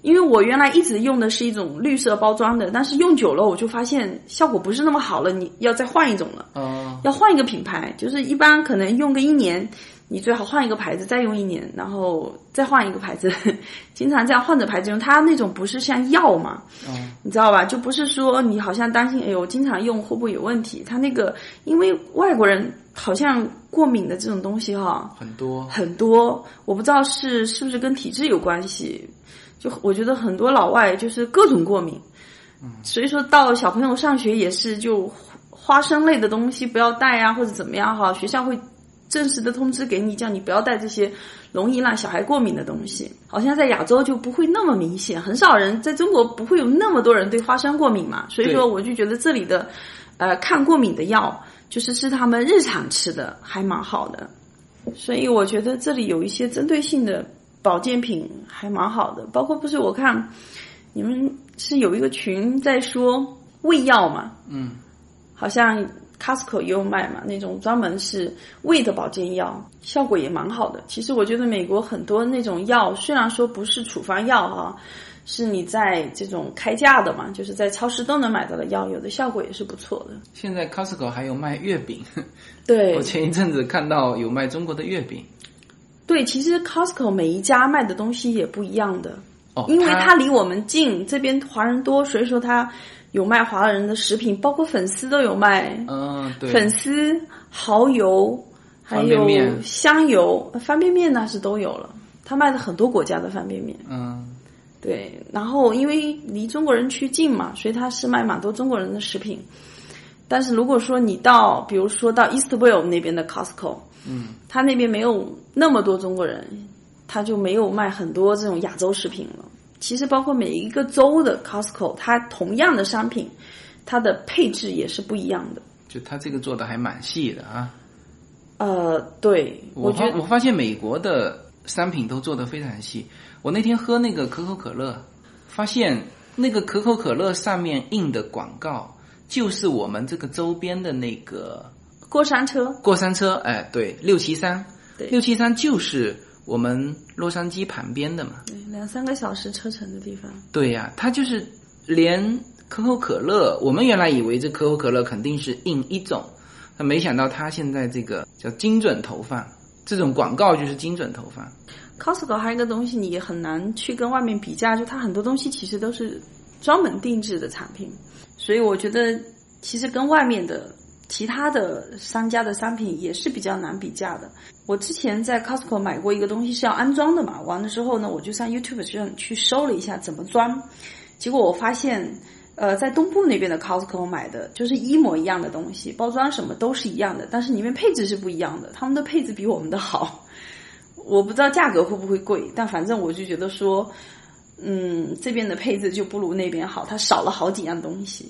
因为我原来一直用的是一种绿色包装的，但是用久了我就发现效果不是那么好了，你要再换一种了，哦，要换一个品牌，就是一般可能用个一年，你最好换一个牌子再用一年，然后再换一个牌子，经常这样换着牌子用。它那种不是像药嘛，嗯，你知道吧？就不是说你好像担心，哎呦，我经常用会不会有问题？它那个因为外国人好像过敏的这种东西哈，很多。很多，我不知道是是不是跟体质有关系。就我觉得很多老外就是各种过敏，嗯所以说到小朋友上学也是就花生类的东西不要带啊，或者怎么样哈，学校会正式的通知给你，叫你不要带这些容易让小孩过敏的东西。好像在亚洲就不会那么明显，很少人在中国不会有那么多人对花生过敏嘛，所以说我就觉得这里的呃抗过敏的药就是是他们日常吃的，还蛮好的。所以我觉得这里有一些针对性的保健品还蛮好的，包括不是我看你们是有一个群在说胃药嘛，嗯，好像 Costco 也有卖嘛，那种专门是胃的保健药，效果也蛮好的。其实我觉得美国很多那种药，虽然说不是处方药哈、是你在这种开价的嘛，就是在超市都能买到的药，有的效果也是不错的。现在 Costco 还有卖月饼，对我前一阵子看到有卖中国的月饼。对，其实 Costco 每一家卖的东西也不一样的。哦，因为它它离我们近，这边华人多，所以说它有卖华人的食品，包括粉丝都有卖，嗯，对，粉丝、蚝油，还有香油、呃方便面那是都有了。他卖的很多国家的方便面，嗯，对。然后因为离中国人区近嘛，所以他是卖蛮多中国人的食品。但是如果说你到，比如说到 Eastville 那边的 Costco，嗯，他那边没有那么多中国人，他就没有卖很多这种亚洲食品了。其实包括每一个州的 Costco，它同样的商品，它的配置也是不一样的。就它这个做的还蛮细的啊。呃，对，我我觉我发现美国的商品都做的非常细。我那天喝那个可口可乐，发现那个可口可乐上面印的广告就是我们这个周边的那个过山车，过山车，哎，对，六七三，对六七三就是我们洛杉矶旁边的嘛。对，两三个小时车程的地方。对呀、它就是连可口可乐，我们原来以为这可口可乐肯定是印一种，那没想到它现在这个叫精准投放，这种广告就是精准投放。Costco 还有一个东西你也很难去跟外面比价，就它很多东西其实都是专门定制的产品，所以我觉得其实跟外面的其他的商家的商品也是比较难比价的。我之前在 Costco 买过一个东西是要安装的嘛，完了之后呢，我就上 YouTube 上去搜了一下怎么装，结果我发现。呃，在东部那边的 Costco 买的，就是一模一样的东西，包装什么都是一样的，但是里面配置是不一样的，他们的配置比我们的好。我不知道价格会不会贵，但反正我就觉得说，嗯，这边的配置就不如那边好，它少了好几样东西。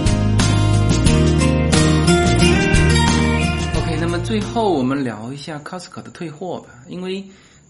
最后我们聊一下 Costco 的退货吧，因为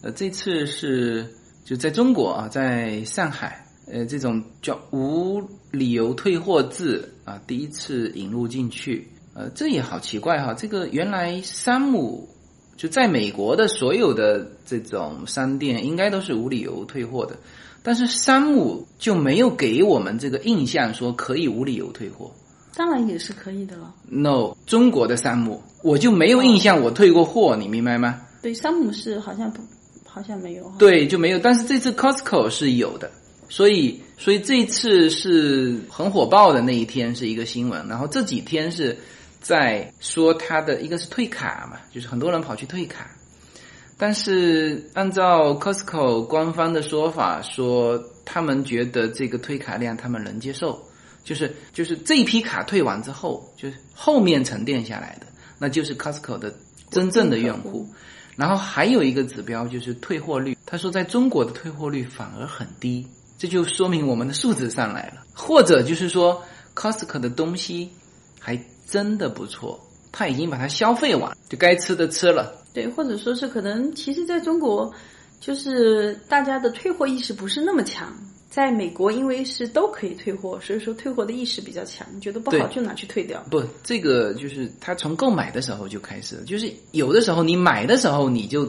呃这次是就在中国啊，在上海，呃这种叫无理由退货制啊，第一次引入进去，呃这也好奇怪哈，这个原来山姆就在美国的所有的这种商店应该都是无理由退货的，但是山姆就没有给我们这个印象说可以无理由退货。当然也是可以的了。No，中国的山姆我就没有印象我退过货，你明白吗？对，山姆是好像不，好像没有哈。对，就没有。但是这次 Costco 是有的，所以所以这次是很火爆的那一天是一个新闻，然后这几天是在说它的一个是退卡嘛，就是很多人跑去退卡，但是按照 Costco 官方的说法说，他们觉得这个退卡量他们能接受，就是就是这一批卡退完之后，就是后面沉淀下来的，那就是 Costco 的真正的用户。然后还有一个指标就是退货率，他说在中国的退货率反而很低，这就说明我们的素质上来了，或者就是说 Costco 的东西还真的不错，他已经把它消费完，就该吃的吃了。对，或者说是可能，其实在中国，就是大家的退货意识不是那么强。在美国，因为是都可以退货，所以说退货的意识比较强，觉得不好就拿去退掉。不，这个就是他从购买的时候就开始了，就是有的时候你买的时候你就，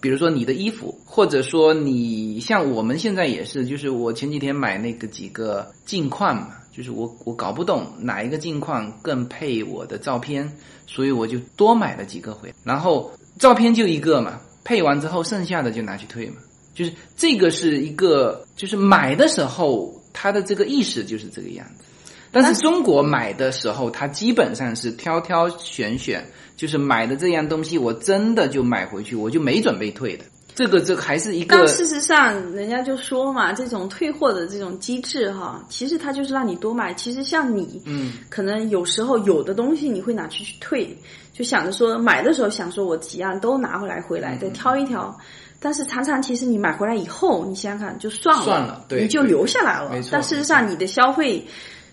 比如说你的衣服，或者说你像我们现在也是，就是我前几天买那个几个镜框嘛，就是我我搞不懂哪一个镜框更配我的照片，所以我就多买了几个回来，然后照片就一个嘛，配完之后剩下的就拿去退嘛。就是这个是一个，就是买的时候他的这个意识就是这个样子，但是中国买的时候，他基本上是挑挑选选，就是买的这样东西，我真的就买回去，我就没准备退的。这个这个还是一个但事实上，人家就说嘛，这种退货的这种机制哈，其实它就是让你多买。其实像你，嗯，可能有时候有的东西你会拿去去退，就想着说买的时候想说我几样都拿回来，回嗯来再挑一挑。但是常常其实你买回来以后，你想想看就算了，算了对你就留下来了。没错但事实上你的消费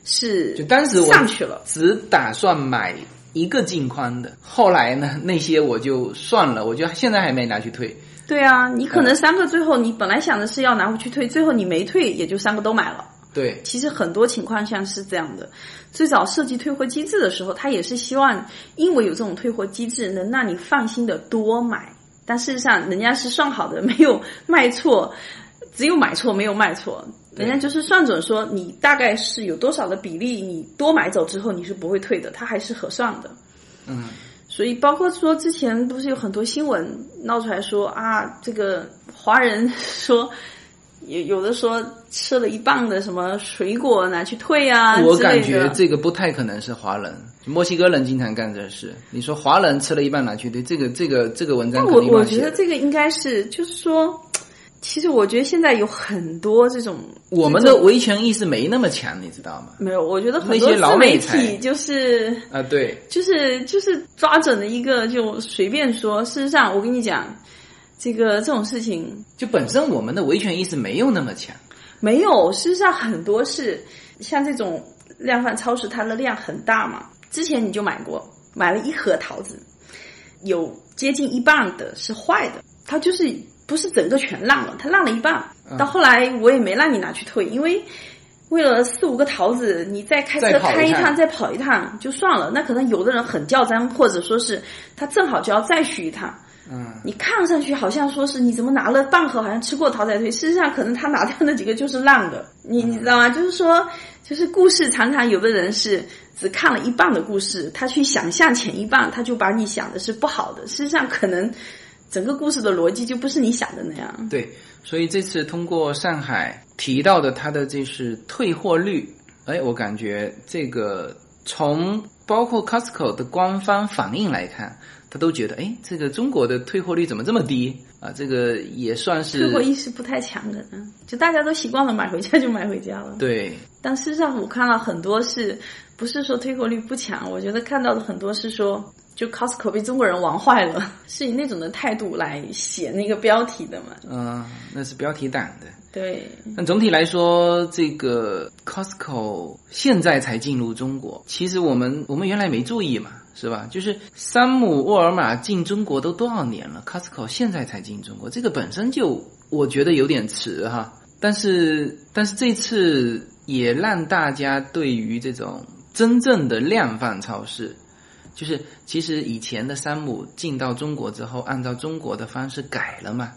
是就当时我上去了。只打算买一个镜框的，后来呢那些我就算了，我就现在还没拿去退。对啊，你可嗯能三个最后你本来想的是要拿回去退，最后你没退，也就三个都买了。对，其实很多情况下是这样的。最早设计退货机制的时候，他也是希望，因为有这种退货机制，能让你放心的多买。但事实上，人家是算好的，没有卖错，只有买错没有卖错。人家就是算准说，你大概是有多少的比例，你多买走之后你是不会退的，它还是合算的。嗯，所以包括说之前不是有很多新闻闹出来说啊，这个华人 说有有的说吃了一磅的什么水果拿去退啊我感觉。这个不太可能是华人，墨西哥人经常干这事。你说华人吃了一半拿去退，这个这个这个文章但我我。觉得这个应该是就是说，其实我觉得现在有很多这种我们的维权意识没那么强，你知道吗？没有，我觉得很多自媒老美才体就是啊，对，就是就是抓准了一个就随便说。事实上，我跟你讲，这个这种事情就本身我们的维权意识没有那么强。没有。事实上，很多是像这种量贩超市，它的量很大嘛。之前你就买过，买了一盒桃子，有接近一半的是坏的，它就是不是整个全烂了，它烂了一半。嗯到后来我也没让你拿去退，因为为了四五个桃子，你再开车开一趟，再跑一趟就算了。那可能有的人很较真，或者说是他正好就要再去一趟。嗯，你看上去好像说是你怎么拿了半盒，好像吃过桃才退，事实上可能他拿掉那几个就是烂的，你你知道吗？就是说，就是故事常常有的人是只看了一半的故事，他去想象前一半，他就把你想的是不好的，事实上可能整个故事的逻辑就不是你想的那样。对，所以这次通过上海提到的他的这是退货率，哎，我感觉这个从包括 Costco 的官方反应来看，他都觉得，哎，这个中国的退货率怎么这么低啊？这个也算是退货意识不太强的，嗯，就大家都习惯了买回家就买回家了。对，但事实上，我看到很多是不是说退货率不强？我觉得看到的很多是说，就 Costco 被中国人玩坏了，是以那种的态度来写那个标题的嘛？嗯、那是标题党的。对，但总体来说，这个 Costco 现在才进入中国，其实我们我们原来没注意嘛，是吧？就是山姆沃尔玛进中国都多少年了，Costco 现在才进中国，这个本身就我觉得有点迟哈。但是但是这次也让大家对于这种真正的量贩超市，就是其实以前的山姆进到中国之后，按照中国的方式改了嘛。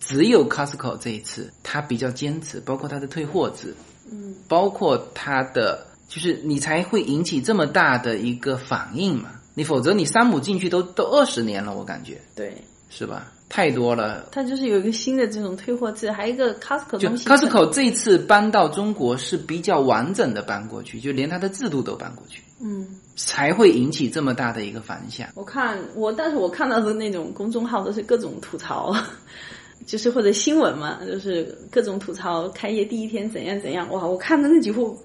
只有 Costco 这一次，他比较坚持，包括他的退货制，嗯，包括他的，就是你才会引起这么大的一个反应嘛。你否则你山姆进去都都二十年了，我感觉对，是吧？太多了。它就是有一个新的这种退货制，还有一个 Costco Costco 这次搬到中国是比较完整的搬过去，就连它的制度都搬过去，嗯，才会引起这么大的一个反响。我看我，但是我看到的那种公众号都是各种吐槽，就是或者新闻嘛，就是各种吐槽开业第一天怎样怎样。哇，我看的那几幅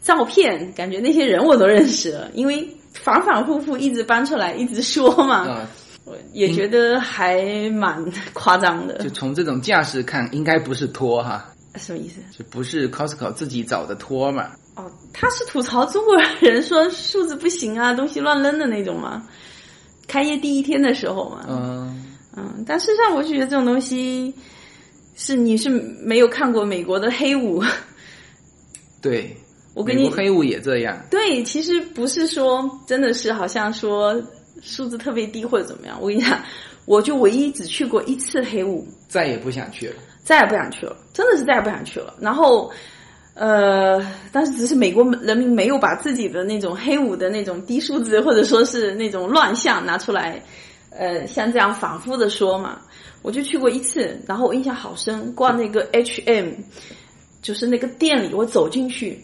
照片，感觉那些人我都认识了，因为反反复复一直搬出来，一直说嘛，啊、我也觉得还蛮夸张的就。从这种架势看，应该不是托哈，什么意思？就不是 Costco 自己找的托嘛。哦，他是吐槽中国人说数字不行啊，东西乱扔的那种嘛？开业第一天的时候嘛，嗯，嗯，但事实上，我就觉得这种东西是你是没有看过美国的黑五。对，我跟你黑五也这样。对，其实不是说真的是好像说数字特别低或者怎么样。我跟你讲，我就唯一只去过一次黑五，再也不想去了。再也不想去了，真的是再也不想去了。然后，呃，但是只是美国人民没有把自己的那种黑五的那种低数字或者说是那种乱象拿出来，呃，像这样反复的说嘛。我就去过一次，然后我印象好深，逛那个 H&M，就是那个店里，我走进去，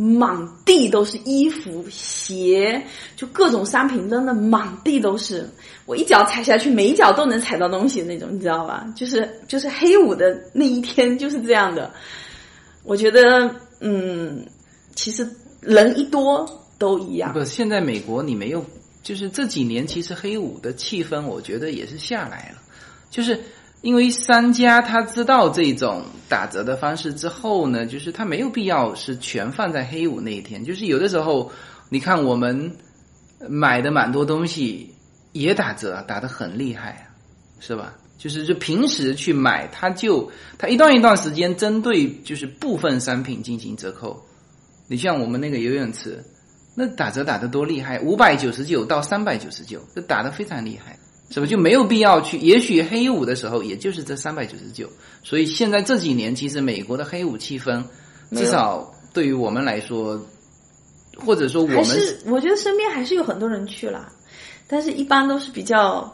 满地都是衣服、鞋，就各种商品扔的满地都是。我一脚踩下去，每一脚都能踩到东西那种，你知道吧？就是就是黑五的那一天就是这样的。我觉得，嗯，其实人一多都一样。不，现在美国你没有，就是这几年其实黑五的气氛，我觉得也是下来了，就是因为商家他知道这种打折的方式之后呢，就是他没有必要是全放在黑五那一天，就是有的时候你看我们买的蛮多东西也打折，打得很厉害啊，是吧？就是就平时去买，他就他一段一段时间针对就是部分商品进行折扣。你像我们那个游泳池，那打折打得多厉害，五百九十九到三百九十九，这打得非常厉害，是吧？就没有必要去。也许黑五的时候，也就是这三百九十九。所以现在这几年，其实美国的黑五气氛，至少对于我们来说，或者说我还们是我觉得身边还是有很多人去了，但是一般都是比较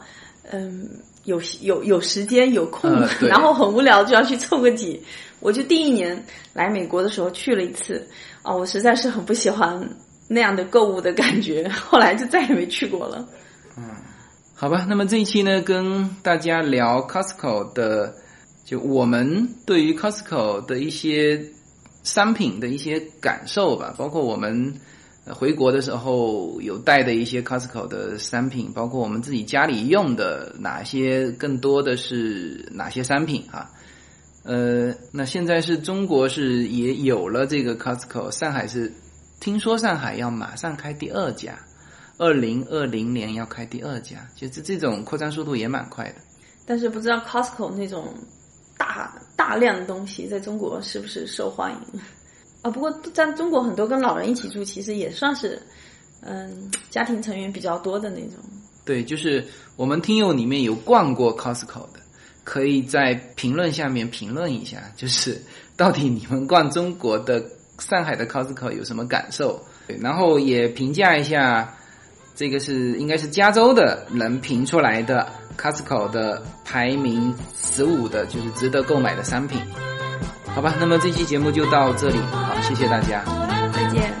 嗯有有有时间有空，呃然后很无聊就要去凑个几。我就第一年来美国的时候去了一次，啊、我实在是很不喜欢那样的购物的感觉，后来就再也没去过了。好吧，那么这一期呢，跟大家聊 Costco 的，就我们对于 Costco 的一些商品的一些感受吧，包括我们回国的时候有带的一些 Costco 的商品，包括我们自己家里用的哪些更多的是哪些商品啊？呃，那现在是中国是也有了这个 Costco，上海是听说上海要马上开第二家，二零二零年要开第二家，就是这种扩张速度也蛮快的。但是不知道 Costco 那种大大量的东西在中国是不是受欢迎啊？不过在中国很多跟老人一起住，其实也算是嗯家庭成员比较多的那种。对，就是我们听友里面有逛过 Costco 的，可以在评论下面评论一下，就是到底你们逛中国的上海的 Costco 有什么感受？对，然后也评价一下，这个是应该是加州的人评出来的，Costco 的排名十五的就是值得购买的商品，好吧，那么这期节目就到这里，好，谢谢大家，再见。